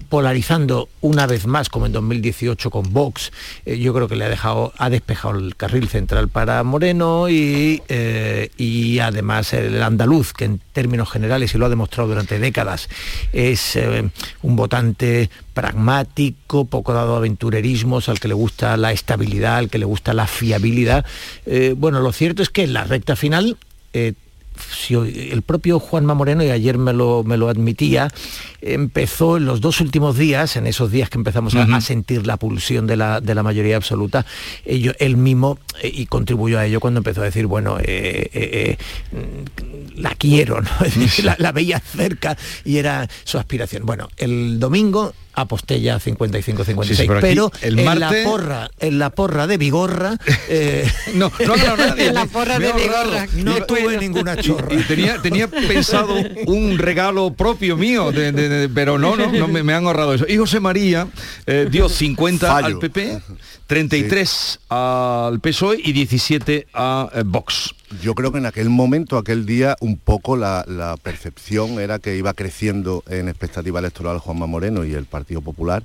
polarizando una vez más como en 2018 con Vox eh, yo creo que le ha dejado ha despejado el carril central para Moreno y, eh, y además el andaluz que en términos generales y lo ha demostrado durante décadas es eh, un votante pragmático poco dado a aventurerismos al que le gusta la estabilidad al que le gusta la fiabilidad. Eh, bueno lo cierto es que en la recta final eh, si el propio Juanma Moreno, y ayer me lo, me lo admitía, empezó en los dos últimos días, en esos días que empezamos a- a, sentir la pulsión de la, de la mayoría absoluta, ello- él mismo, eh, y contribuyó a ello cuando empezó a decir, bueno, eh, eh, mm, la quiero, ¿no? [laughs] La veía cerca y era su aspiración. Bueno, el domingo aposté ya 55-56, Sí, sí, pero pero, el en martes- la porra, en la porra de Vigorra, [laughs] eh, no, no ha [laughs] nadie. en la porra de. Vigorra no tuve ninguna chorra. Y tenía, tenía [laughs] pensado un regalo propio mío, de- de- de- pero no, no, no me, me han ahorrado eso. Y José María eh, dio 50 Fallo. al PP, 33 al PSOE y 17 a eh, Vox. Yo creo que en aquel momento, aquel día, un poco la, percepción era que iba creciendo en expectativa electoral Juanma Moreno y el Partido Popular.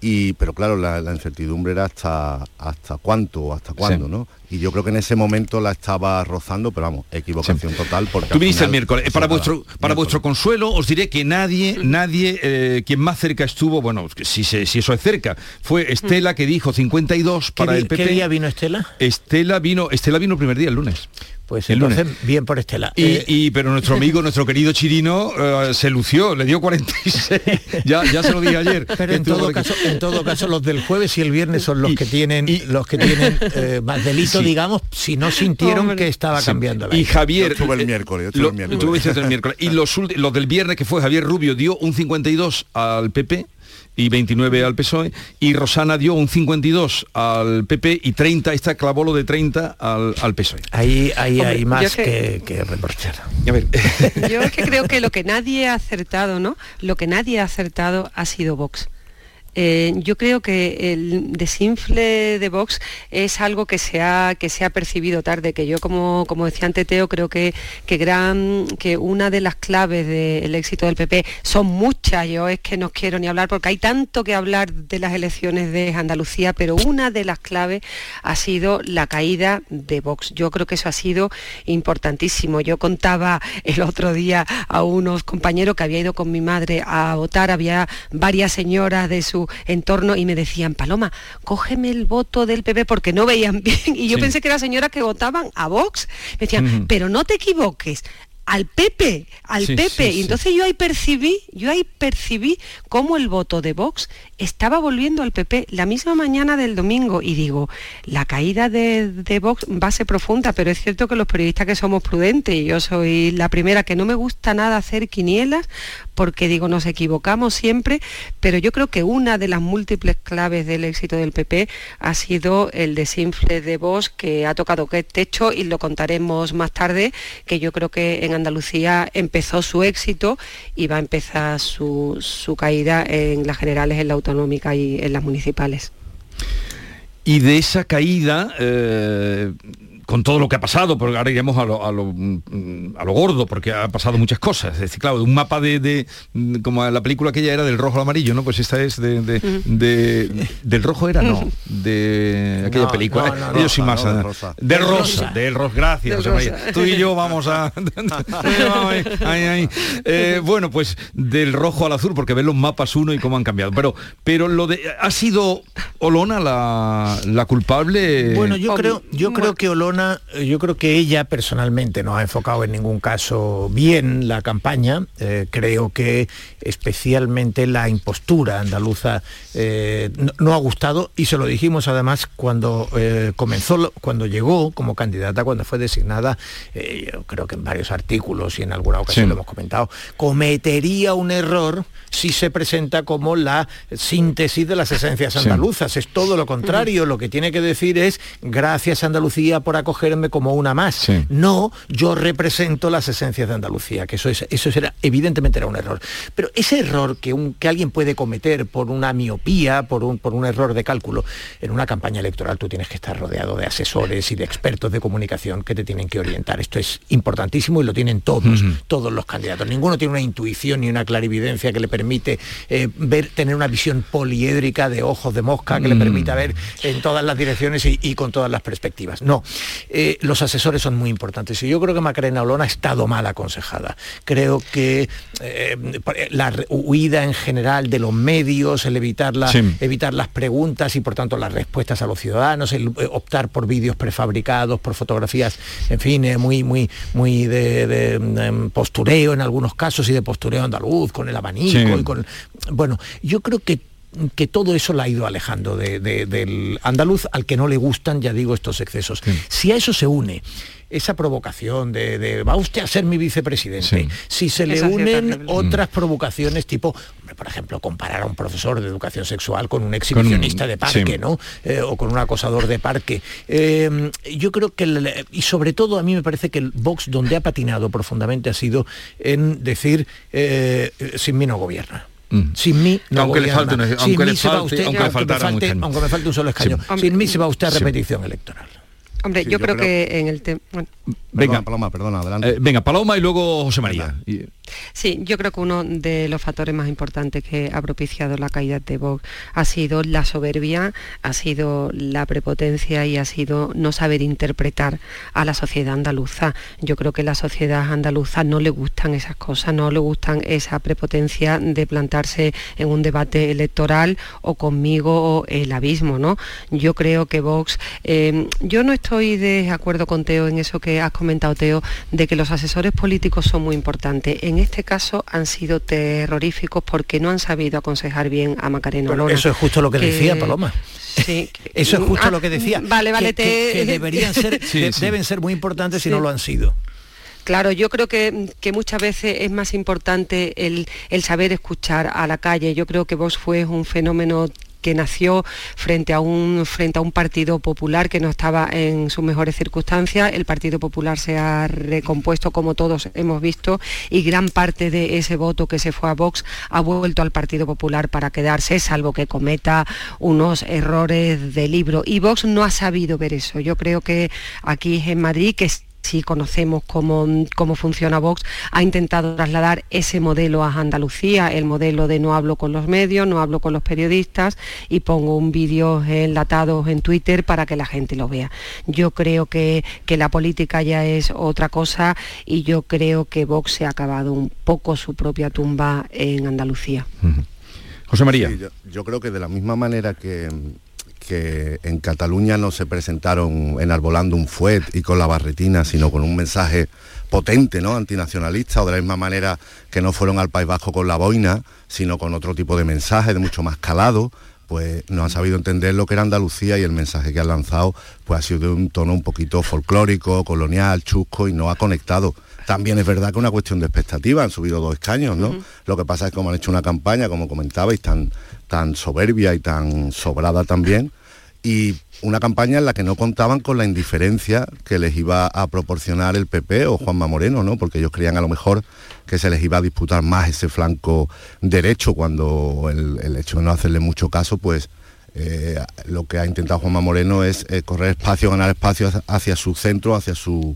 Y, pero claro, la, la incertidumbre era hasta hasta cuánto o hasta cuándo, Sí. ¿no? Y yo creo que en ese momento la estaba rozando, pero vamos, equivocación total. Porque Tú viniste el miércoles. Eh, Para vuestro, para vuestro consuelo os diré que nadie, nadie, eh, quien más cerca estuvo, bueno, si, se- si eso es cerca, fue Estela que dijo 52 ¿Qué, para el PP. qué día vino Estela? Estela vino, Estela vino el primer día, el lunes. Pues El entonces, lunes. bien por Estela. Y, Eh, y- pero nuestro amigo, [laughs] nuestro querido Chirino, eh, se lució, le dio 46. [laughs] ya, ya se lo dije ayer. Pero en todo, caso, en todo caso, los del jueves y el viernes son los que tienen los que tienen eh, más delito, Sí. digamos, si no sintieron que estaba Sí. cambiando la Y idea. Javier... Yo el miércoles, yo lo- el miércoles. tú el miércoles. Y [laughs] los, los del viernes, que fue Javier Rubio, dio un 52 al PP y 29 al PSOE, y Rosana dio un 52 al PP y 30, esta clavó lo de 30 al, al PSOE. Ahí, ahí Hombre, hay más que- que, que reprochar. A ver, Yo es que creo que lo que nadie ha acertado, ¿no? Lo que nadie ha acertado ha sido Vox. Eh, yo creo que el desinfle de Vox es algo que se ha, que se ha percibido tarde, que yo como, como decía ante Teo, creo que, que, gran, que una de las claves del éxito del PP son muchas, yo es que no quiero ni hablar porque hay tanto que hablar de las elecciones de Andalucía, pero una de las claves ha sido la caída de Vox. Yo creo que eso ha sido importantísimo. Yo contaba el otro día a unos compañeros que había ido con mi madre a votar, había varias señoras de su entorno y me decían, Paloma, cógeme el voto del PP porque no veían [laughs] bien. Y yo Sí. pensé que eran señoras que votaban a Vox. Me decían, pero no te equivoques. Al Pepe, al Sí, Pepe. sí, y sí. entonces yo ahí percibí, yo ahí percibí cómo el voto de Vox estaba volviendo al PP la misma mañana del domingo. Y digo, la caída de, de Vox va a ser profunda, pero es cierto que los periodistas que somos prudentes, y yo soy la primera que no me gusta nada hacer quinielas, porque digo, nos equivocamos siempre, pero yo creo que una de las múltiples claves del éxito del PP ha sido el desinfle de Vox que ha tocado que techo y lo contaremos más tarde, que yo creo que en Andalucía empezó su éxito y va a empezar su, caída en las generales, en la autonómica y en las municipales. Y de esa caída, eh, con todo lo que ha pasado, porque ahora iremos a lo, a lo, mm, a lo gordo, porque ha pasado muchas cosas. Es decir, claro, un mapa de, de, mm, como la película aquella era del rojo al amarillo, ¿no? Pues esta es de, de- de- del rojo era, no, de aquella No, película. no, no, Ellos sí rosa, más. no, de eh, rosa. Del rosa, del rosa. Gracias, José María. Tú y yo vamos a. [laughs] Ay, ay, ay. Eh, bueno, pues del rojo al azul, porque ven los mapas uno y cómo han cambiado. Pero, pero lo de. ¿Ha sido Olona la, la culpable? Bueno, yo creo, yo creo que Olona, eh, yo creo que ella personalmente no ha enfocado en ningún caso bien la campaña. Eh, creo que especialmente la impostura andaluza eh, no, no ha gustado y se lo dijimos además cuando eh, comenzó, cuando llegó como candidata, cuando fue designada, yo creo que en varios artículos y en alguna ocasión Sí. lo hemos comentado, cometería un error si se presenta como la síntesis de las esencias Sí. andaluzas. Es todo lo contrario. Lo que tiene que decir es gracias Andalucía por acogerme como una más. No, yo represento las esencias de Andalucía, que eso es, eso era, evidentemente era un error. Pero ese error que, un- que alguien puede cometer por una miopía, por un, por un error de cálculo, en una campaña electoral tú tienes que estar rodeado de asesores y de expertos de comunicación que te tienen que orientar. Esto es importantísimo y lo tienen todos, todos los candidatos. Ninguno tiene una intuición ni una clarividencia que le permite eh, ver, tener una visión poliédrica de ojos de mosca que le Mm. permita ver en todas las direcciones y, y con todas las perspectivas. No, Eh, los asesores son muy importantes y yo creo que Macarena Olona ha estado mal aconsejada. Creo que eh, la huida en general de los medios, el evitar, la- Sí. evitar las preguntas y por tanto las respuestas a los ciudadanos, el eh, optar por vídeos prefabricados, por fotografías, en fin, eh, muy, muy, muy de, de, em, postureo en algunos casos y de postureo andaluz, con el abanico Sí. y con. Bueno, yo creo que que todo eso la ha ido alejando de- de- del andaluz al que no le gustan, ya digo, estos excesos. Si a eso se une esa provocación de, de, va usted a ser mi vicepresidente, si se le unen otras provocaciones tipo, hombre, por ejemplo, comparar a un profesor de educación sexual con un exhibicionista de parque, sí. ¿no? Eh, o con un acosador de parque. Eh, yo creo que, el- y sobre todo a mí me parece que el Vox donde ha patinado profundamente ha sido en decir, eh, sin mí no gobierna. Sin mí no Aunque le gobierna. falte una- Sin aunque mí le se va falte- usted- aunque le falte- aunque me falte un solo escaño. Sí. Sin mí se va usted a Sí. repetición electoral. Hombre, Sí, yo, yo creo, creo- que en el tema... Venga, Paloma, perdona, adelante. Eh, venga, Paloma y luego José María. Sí, yo creo que uno de los factores más importantes que ha propiciado la caída de Vox ha sido la soberbia, ha sido la prepotencia y ha sido no saber interpretar a la sociedad andaluza. Yo creo que la sociedad andaluza no le gustan esas cosas, no le gustan esa prepotencia de plantarse en un debate electoral o conmigo o el abismo, ¿no? Yo creo que Vox, eh, yo no estoy de acuerdo con Teo en eso que has comentado, Teo, de que los asesores políticos son muy importantes. En este caso han sido terroríficos porque no han sabido aconsejar bien a Macarena Olona. eso es justo lo que decía Paloma. Sí. [laughs] Eso es justo Ah, lo que decía. Vale, vale, que, te- que deberían ser, [laughs] Sí, de- sí. deben ser muy importantes si no lo han sido. Claro, yo creo que, que muchas veces es más importante el, el saber escuchar a la calle. Yo creo que Vox fue un fenómeno que nació frente a un frente a un partido popular que no estaba en sus mejores circunstancias. El Partido Popular se ha recompuesto como todos hemos visto y gran parte de ese voto que se fue a Vox ha vuelto al Partido Popular para quedarse, salvo que cometa unos errores de libro. Y Vox no ha sabido ver eso. Yo creo que aquí en Madrid que si conocemos cómo, cómo funciona Vox, ha intentado trasladar ese modelo a Andalucía, el modelo de no hablo con los medios, no hablo con los periodistas y pongo un vídeo enlatado en Twitter para que la gente lo vea. Yo creo que, que la política ya es otra cosa y yo creo que Vox se ha acabado un poco su propia tumba en Andalucía. José María. Sí, yo, yo creo que de la misma manera que, que en Cataluña no se presentaron enarbolando un fuet y con la barretina, sino con un mensaje potente, ¿no? Antinacionalista, o de la misma manera que no fueron al País Vasco con la boina, sino con otro tipo de mensaje, de mucho más calado, pues no han sabido entender lo que era Andalucía y el mensaje que han lanzado pues ha sido de un tono un poquito folclórico, colonial, chusco y no ha conectado. También es verdad que una cuestión de expectativa, han subido dos escaños, ¿no? Lo que pasa es que como han hecho una campaña, como comentabais, tan, tan soberbia y tan sobrada también, y una campaña en la que no contaban con la indiferencia que les iba a proporcionar el PP o Juanma Moreno, ¿no? Porque ellos creían a lo mejor que se les iba a disputar más ese flanco derecho cuando el, hecho de no hacerle mucho caso, pues eh, lo que ha intentado Juanma Moreno es eh, correr espacio, ganar espacio hacia, su centro, hacia su,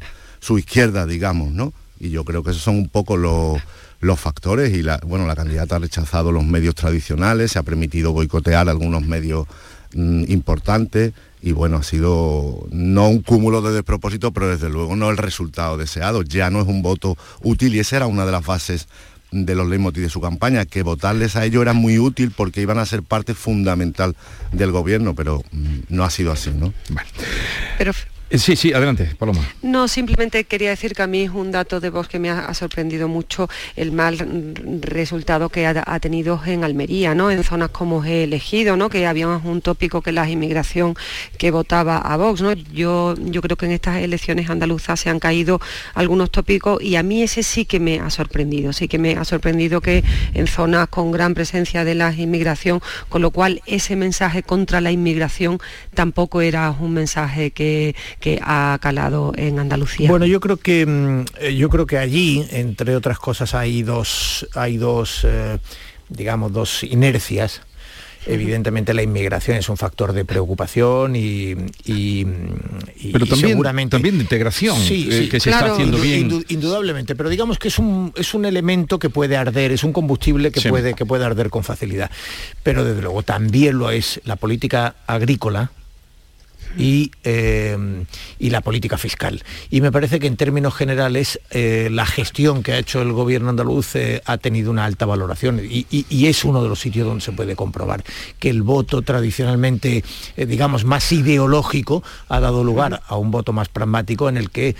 izquierda, digamos, ¿no? Y yo creo que esos son un poco los, los factores y bueno, la candidata ha rechazado los medios tradicionales, se ha permitido boicotear algunos medios Mm, importante y bueno, ha sido no un cúmulo de despropósitos, pero desde luego no el resultado deseado. Ya no es un voto útil y esa era una de las bases de los leitmotiv de su campaña, que votarles a ellos era muy útil porque iban a ser parte fundamental del gobierno, pero mm, no ha sido así, ¿no? Pero eh, sí, sí, adelante, Paloma. No, simplemente quería decir que a mí es un dato de voz que me ha, sorprendido mucho el mal resultado que ha, tenido en Almería, ¿no? En zonas como he elegido, ¿no? Que había un tópico que la inmigración que votaba a Vox, ¿no? Yo, yo creo que en estas elecciones andaluzas se han caído algunos tópicos y a mí ese sí que me ha sorprendido, sí que me ha sorprendido que en zonas con gran presencia de la inmigración, con lo cual ese mensaje contra la inmigración tampoco era un mensaje que que ha calado en Andalucía. Bueno, yo creo que mm, eh, yo creo que allí, entre otras cosas, hay dos, hay dos, eh, digamos, dos inercias. Evidentemente la inmigración es un factor de preocupación y, pero también, seguramente también de integración eh, que se está haciendo bien. indudablemente, pero digamos que es un, es un elemento que puede arder, es un combustible que puede que puede arder con facilidad. Pero desde luego también lo es la política agrícola eh, y, la política fiscal. Y me parece que en términos generales eh, la gestión que ha hecho el gobierno andaluz eh, ha tenido una alta valoración y, es uno de los sitios donde se puede comprobar que el voto tradicionalmente, digamos, más ideológico ha dado lugar a un voto más pragmático en el que,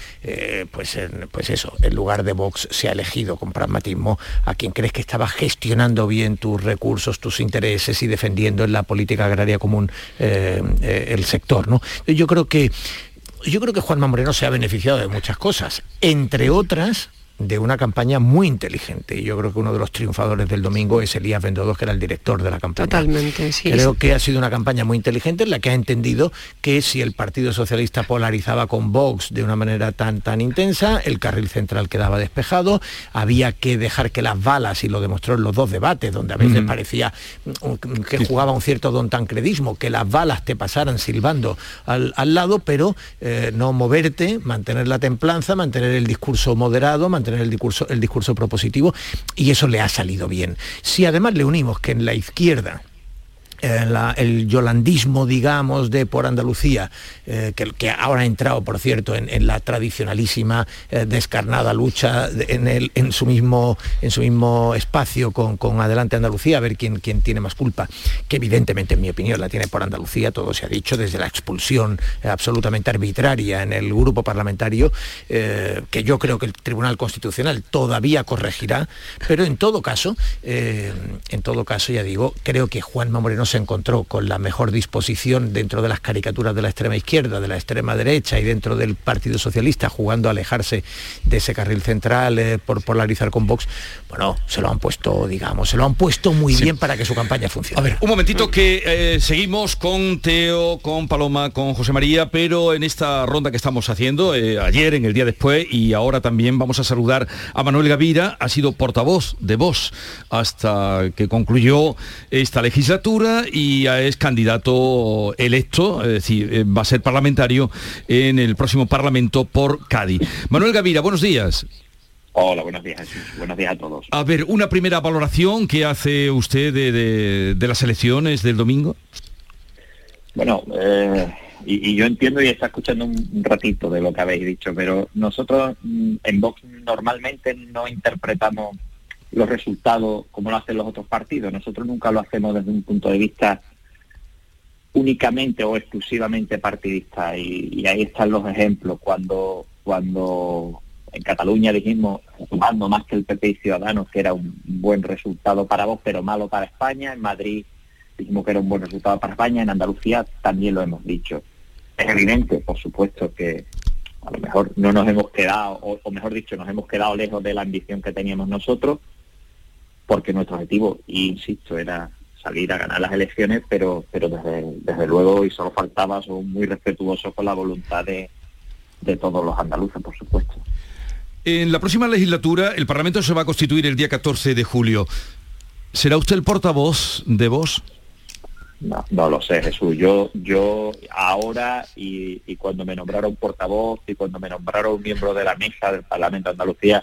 pues, pues eso, en lugar de Vox se ha elegido con pragmatismo a quien crees que estaba gestionando bien tus recursos, tus intereses y defendiendo en la política agraria común el sector. ¿no? Yo creo que yo creo que Juanma Moreno se ha beneficiado de muchas cosas, entre otras de una campaña muy inteligente. Y yo creo que uno de los triunfadores del domingo es Elías Bendodo, que era el director de la campaña. Totalmente, sí. Creo que ha sido una campaña muy inteligente en la que ha entendido que si el Partido Socialista polarizaba con Vox de una manera tan, tan intensa, el carril central quedaba despejado, había que dejar que las balas, y lo demostró en los dos debates, donde a veces parecía que jugaba un cierto don tancredismo, que las balas te pasaran silbando al, lado, pero eh, no moverte, mantener la templanza, mantener el discurso moderado, mantener el discurso, el discurso propositivo y eso le ha salido bien. Si además le unimos que en la izquierda el yolandismo, digamos, de por Andalucía, eh, que, ahora ha entrado, por cierto, en, la tradicionalísima, eh, descarnada lucha en, su mismo, espacio con, Adelante Andalucía, a ver quién, quién tiene más culpa, que evidentemente, en mi opinión, la tiene por Andalucía, todo se ha dicho, desde la expulsión eh, absolutamente arbitraria en el grupo parlamentario, que yo creo que el Tribunal Constitucional todavía corregirá, pero en todo caso, en todo caso, ya digo, creo que Juan Moreno se encontró con la mejor disposición dentro de las caricaturas de la extrema izquierda, de la extrema derecha y dentro del Partido Socialista, jugando a alejarse de ese carril central eh, por polarizar con Vox, bueno, se lo han puesto, digamos, se lo han puesto muy bien para que su campaña funcione. A ver, un momentito que eh, seguimos con Teo, con Paloma, con José María, pero en esta ronda que estamos haciendo, eh, ayer, en el día después y ahora también vamos a saludar a Manuel Gavira, ha sido portavoz de Vox hasta que concluyó esta legislatura y es candidato electo, es decir, eh, va a ser parlamentario en el próximo Parlamento por Cádiz. Manuel Gavira, buenos días. Hola, buenos días, Buenos días a todos. A ver, una primera valoración que hace usted de, las elecciones del domingo. Bueno, eh, y, yo entiendo y está escuchando un ratito de lo que habéis dicho, pero nosotros mm, en Vox normalmente no interpretamos los resultados como lo hacen los otros partidos. Nosotros nunca lo hacemos desde un punto de vista únicamente o exclusivamente partidista. Y, ahí están los ejemplos. Cuando cuando en Cataluña dijimos sumando más que el PP y Ciudadanos que era un buen resultado para vos pero malo para España en Madrid dijimos que era un buen resultado para España en Andalucía también lo hemos dicho. Es evidente por supuesto que a lo mejor no nos hemos quedado o, mejor dicho nos hemos quedado lejos de la ambición que teníamos nosotros porque nuestro objetivo insisto era salir a ganar las elecciones, pero, pero desde, luego, y solo faltaba, son muy respetuosos con la voluntad de, todos los andaluces, por supuesto. En la próxima legislatura, el Parlamento se va a constituir el día 14 de julio. ¿Será usted el portavoz de vos? No, no lo sé, Jesús. Yo, yo ahora y, y, cuando me nombraron portavoz y cuando me nombraron miembro de la mesa del Parlamento de Andalucía,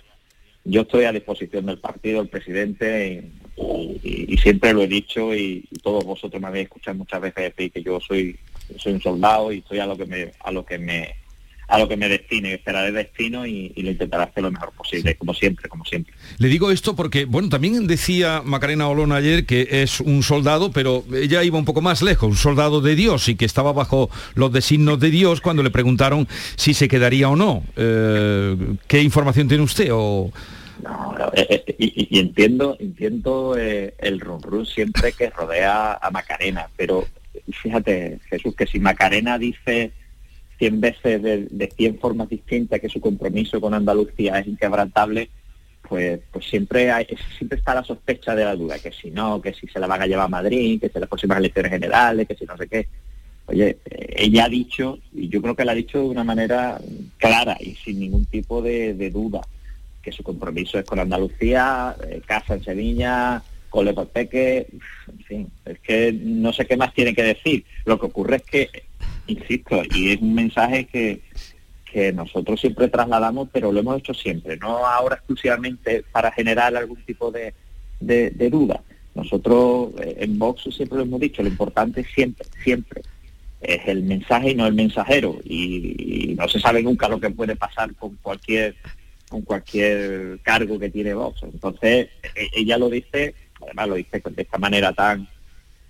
yo estoy a disposición del partido, el presidente, y, siempre lo he dicho y, todos vosotros me habéis escuchado muchas veces decir que yo soy soy un soldado y estoy a lo que me a lo que me a lo que me destine, esperaré destino y, lo intentaré hacer lo mejor posible, como siempre, como siempre. Le digo esto porque, bueno, también decía Macarena Olona ayer que es un soldado, pero ella iba un poco más lejos, un soldado de Dios y que estaba bajo los designos de Dios cuando le preguntaron si se quedaría o no. Eh, ¿Qué información tiene usted? O... No, eh, eh, y, entiendo, entiendo el run, siempre que rodea a Macarena, pero fíjate, Jesús, que si Macarena dice 100 veces de, de 100 formas distintas que su compromiso con Andalucía es inquebrantable, pues, pues siempre hay, siempre está la sospecha de la duda, que si no, que si se la van a llevar a Madrid, que si las próximas elecciones generales, que si no sé qué. Oye, ella ha dicho, y yo creo que la ha dicho de una manera clara y sin ningún tipo de duda, que su compromiso es con Andalucía, eh, casa en Sevilla, cole Peque, en fin, es que no sé qué más tiene que decir. Lo que ocurre es que, insisto, y es un mensaje que, que nosotros siempre trasladamos, pero lo hemos hecho siempre, no ahora exclusivamente para generar algún tipo de, de, duda. Nosotros eh, en Vox siempre lo hemos dicho, lo importante siempre, siempre es el mensaje y no el mensajero. y, no se sabe nunca lo que puede pasar con cualquier con cualquier cargo que tiene Vox. Entonces, e-, ella lo dice, además lo dice de esta manera tan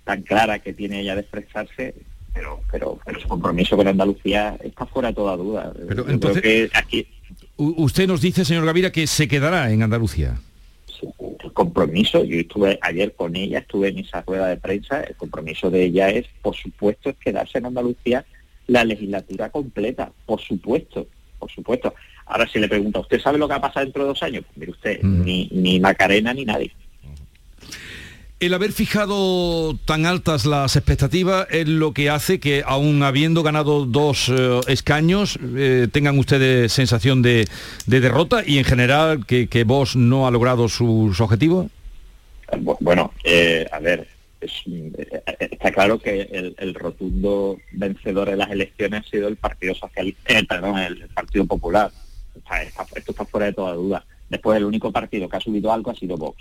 tan clara que tiene ella de expresarse, pero pero, su compromiso con Andalucía está fuera de toda duda. Pero entonces, aquí usted nos dice, señor Gavira, que se quedará en Andalucía. El compromiso, yo estuve ayer con ella, estuve en esa rueda de prensa, el compromiso de ella es, por supuesto, es quedarse en Andalucía la legislatura completa, por supuesto, por supuesto. Ahora si le pregunta, ¿usted sabe lo que va a pasar dentro de dos años? Pues mire usted, mm. ni, ni Macarena ni nadie. El haber fijado tan altas las expectativas es lo que hace que, aún habiendo ganado dos eh, escaños, eh, tengan ustedes sensación de, derrota y en general que, que Vos no ha logrado sus objetivos. Bueno, eh, a ver, está claro que el, rotundo vencedor de las elecciones ha sido el Partido Socialista, perdón, el Partido Popular esto está fuera de toda duda. Después el único partido que ha subido algo ha sido Vox.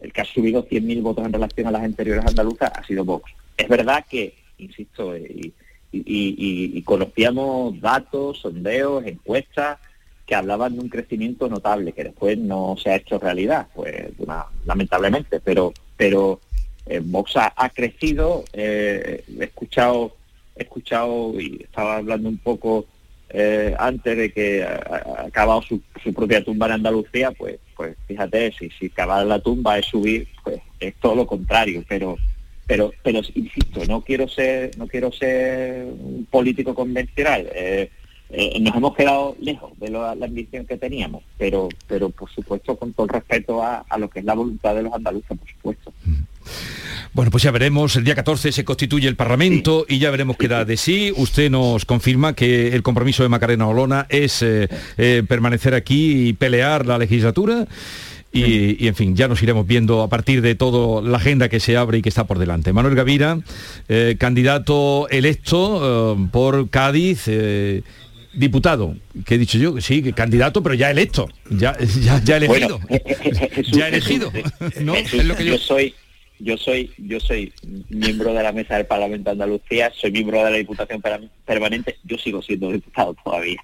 El que ha subido 100.000 votos en relación a las anteriores andaluzas ha sido Vox. Es verdad que, insisto, eh, y, conocíamos datos, sondeos, encuestas que hablaban de un crecimiento notable, que después no se ha hecho realidad, pues lamentablemente, pero pero eh, Vox ha, crecido, eh, he escuchado, he escuchado y estaba hablando un poco eh, antes de que ha, acabado su, propia tumba en Andalucía, pues, pues fíjate, si, si acabar la tumba es subir, pues es todo lo contrario, pero pero pero insisto, no quiero ser, no quiero ser un político convencional. Eh, eh, nos hemos quedado lejos de la ambición que teníamos, pero pero por supuesto con todo el respeto a, a lo que es la voluntad de los andaluces, por supuesto. Bueno, pues ya veremos, el día 14 se constituye el Parlamento y ya veremos qué da de sí. Usted nos confirma que el compromiso de Macarena Olona es eh, eh, permanecer aquí y pelear la legislatura. Y, en fin, ya nos iremos viendo a partir de toda la agenda que se abre y que está por delante. Manuel Gavira, eh, candidato electo por Cádiz diputado, que he dicho yo, sí, candidato, pero ya electo, ya, ya, elegido. ya elegido. [laughs] [laughs] ¿no? es lo que yo soy yo soy yo soy miembro de la mesa del Parlamento de Andalucía, soy miembro de la Diputación Permanente, yo sigo siendo diputado todavía.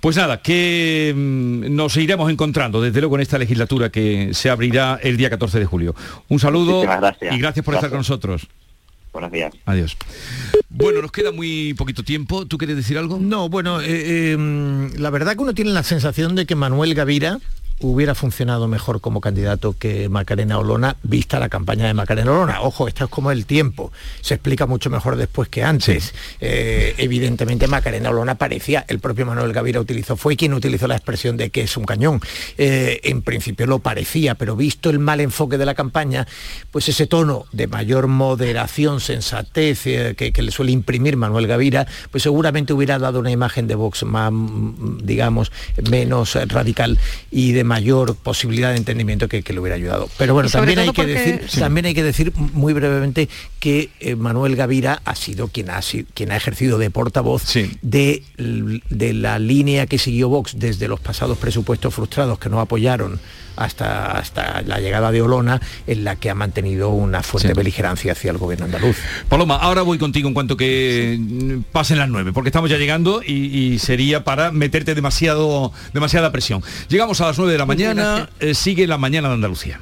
Pues nada, que mm, nos iremos encontrando desde luego en esta legislatura que se abrirá el día 14 de julio. Un saludo y gracias por estar con nosotros. Buenos días. Adiós. Bueno, nos queda muy poquito tiempo. ¿Tú quieres decir algo? No, bueno, eh, eh, la verdad que uno tiene la sensación de que Manuel Gavira hubiera funcionado mejor como candidato que Macarena Olona, vista la campaña de Macarena Olona. Ojo, esto es como el tiempo, se explica mucho mejor después que antes. Eh, evidentemente Macarena Olona parecía, el propio Manuel Gavira utilizó, fue quien utilizó la expresión de que es un cañón. Eh, en principio lo parecía, pero visto el mal enfoque de la campaña, pues ese tono de mayor moderación, sensatez eh, que, que le suele imprimir Manuel Gavira, pues seguramente hubiera dado una imagen de Vox más, mm, digamos, menos radical y de mayor posibilidad de entendimiento que, que le hubiera ayudado. Pero bueno, también hay, que porque- decir, Sí. también hay que decir muy brevemente que eh, Manuel Gavira ha sido quien ha, quien ha ejercido de portavoz de, de la línea que siguió Vox desde los pasados presupuestos frustrados que no apoyaron hasta, hasta la llegada de Olona, en la que ha mantenido una fuerte beligerancia hacia el gobierno andaluz. Paloma, ahora voy contigo en cuanto que pasen las nueve, porque estamos ya llegando y, y sería para meterte demasiado, demasiada presión. Llegamos a las nueve de la mañana, eh, sigue la mañana de Andalucía.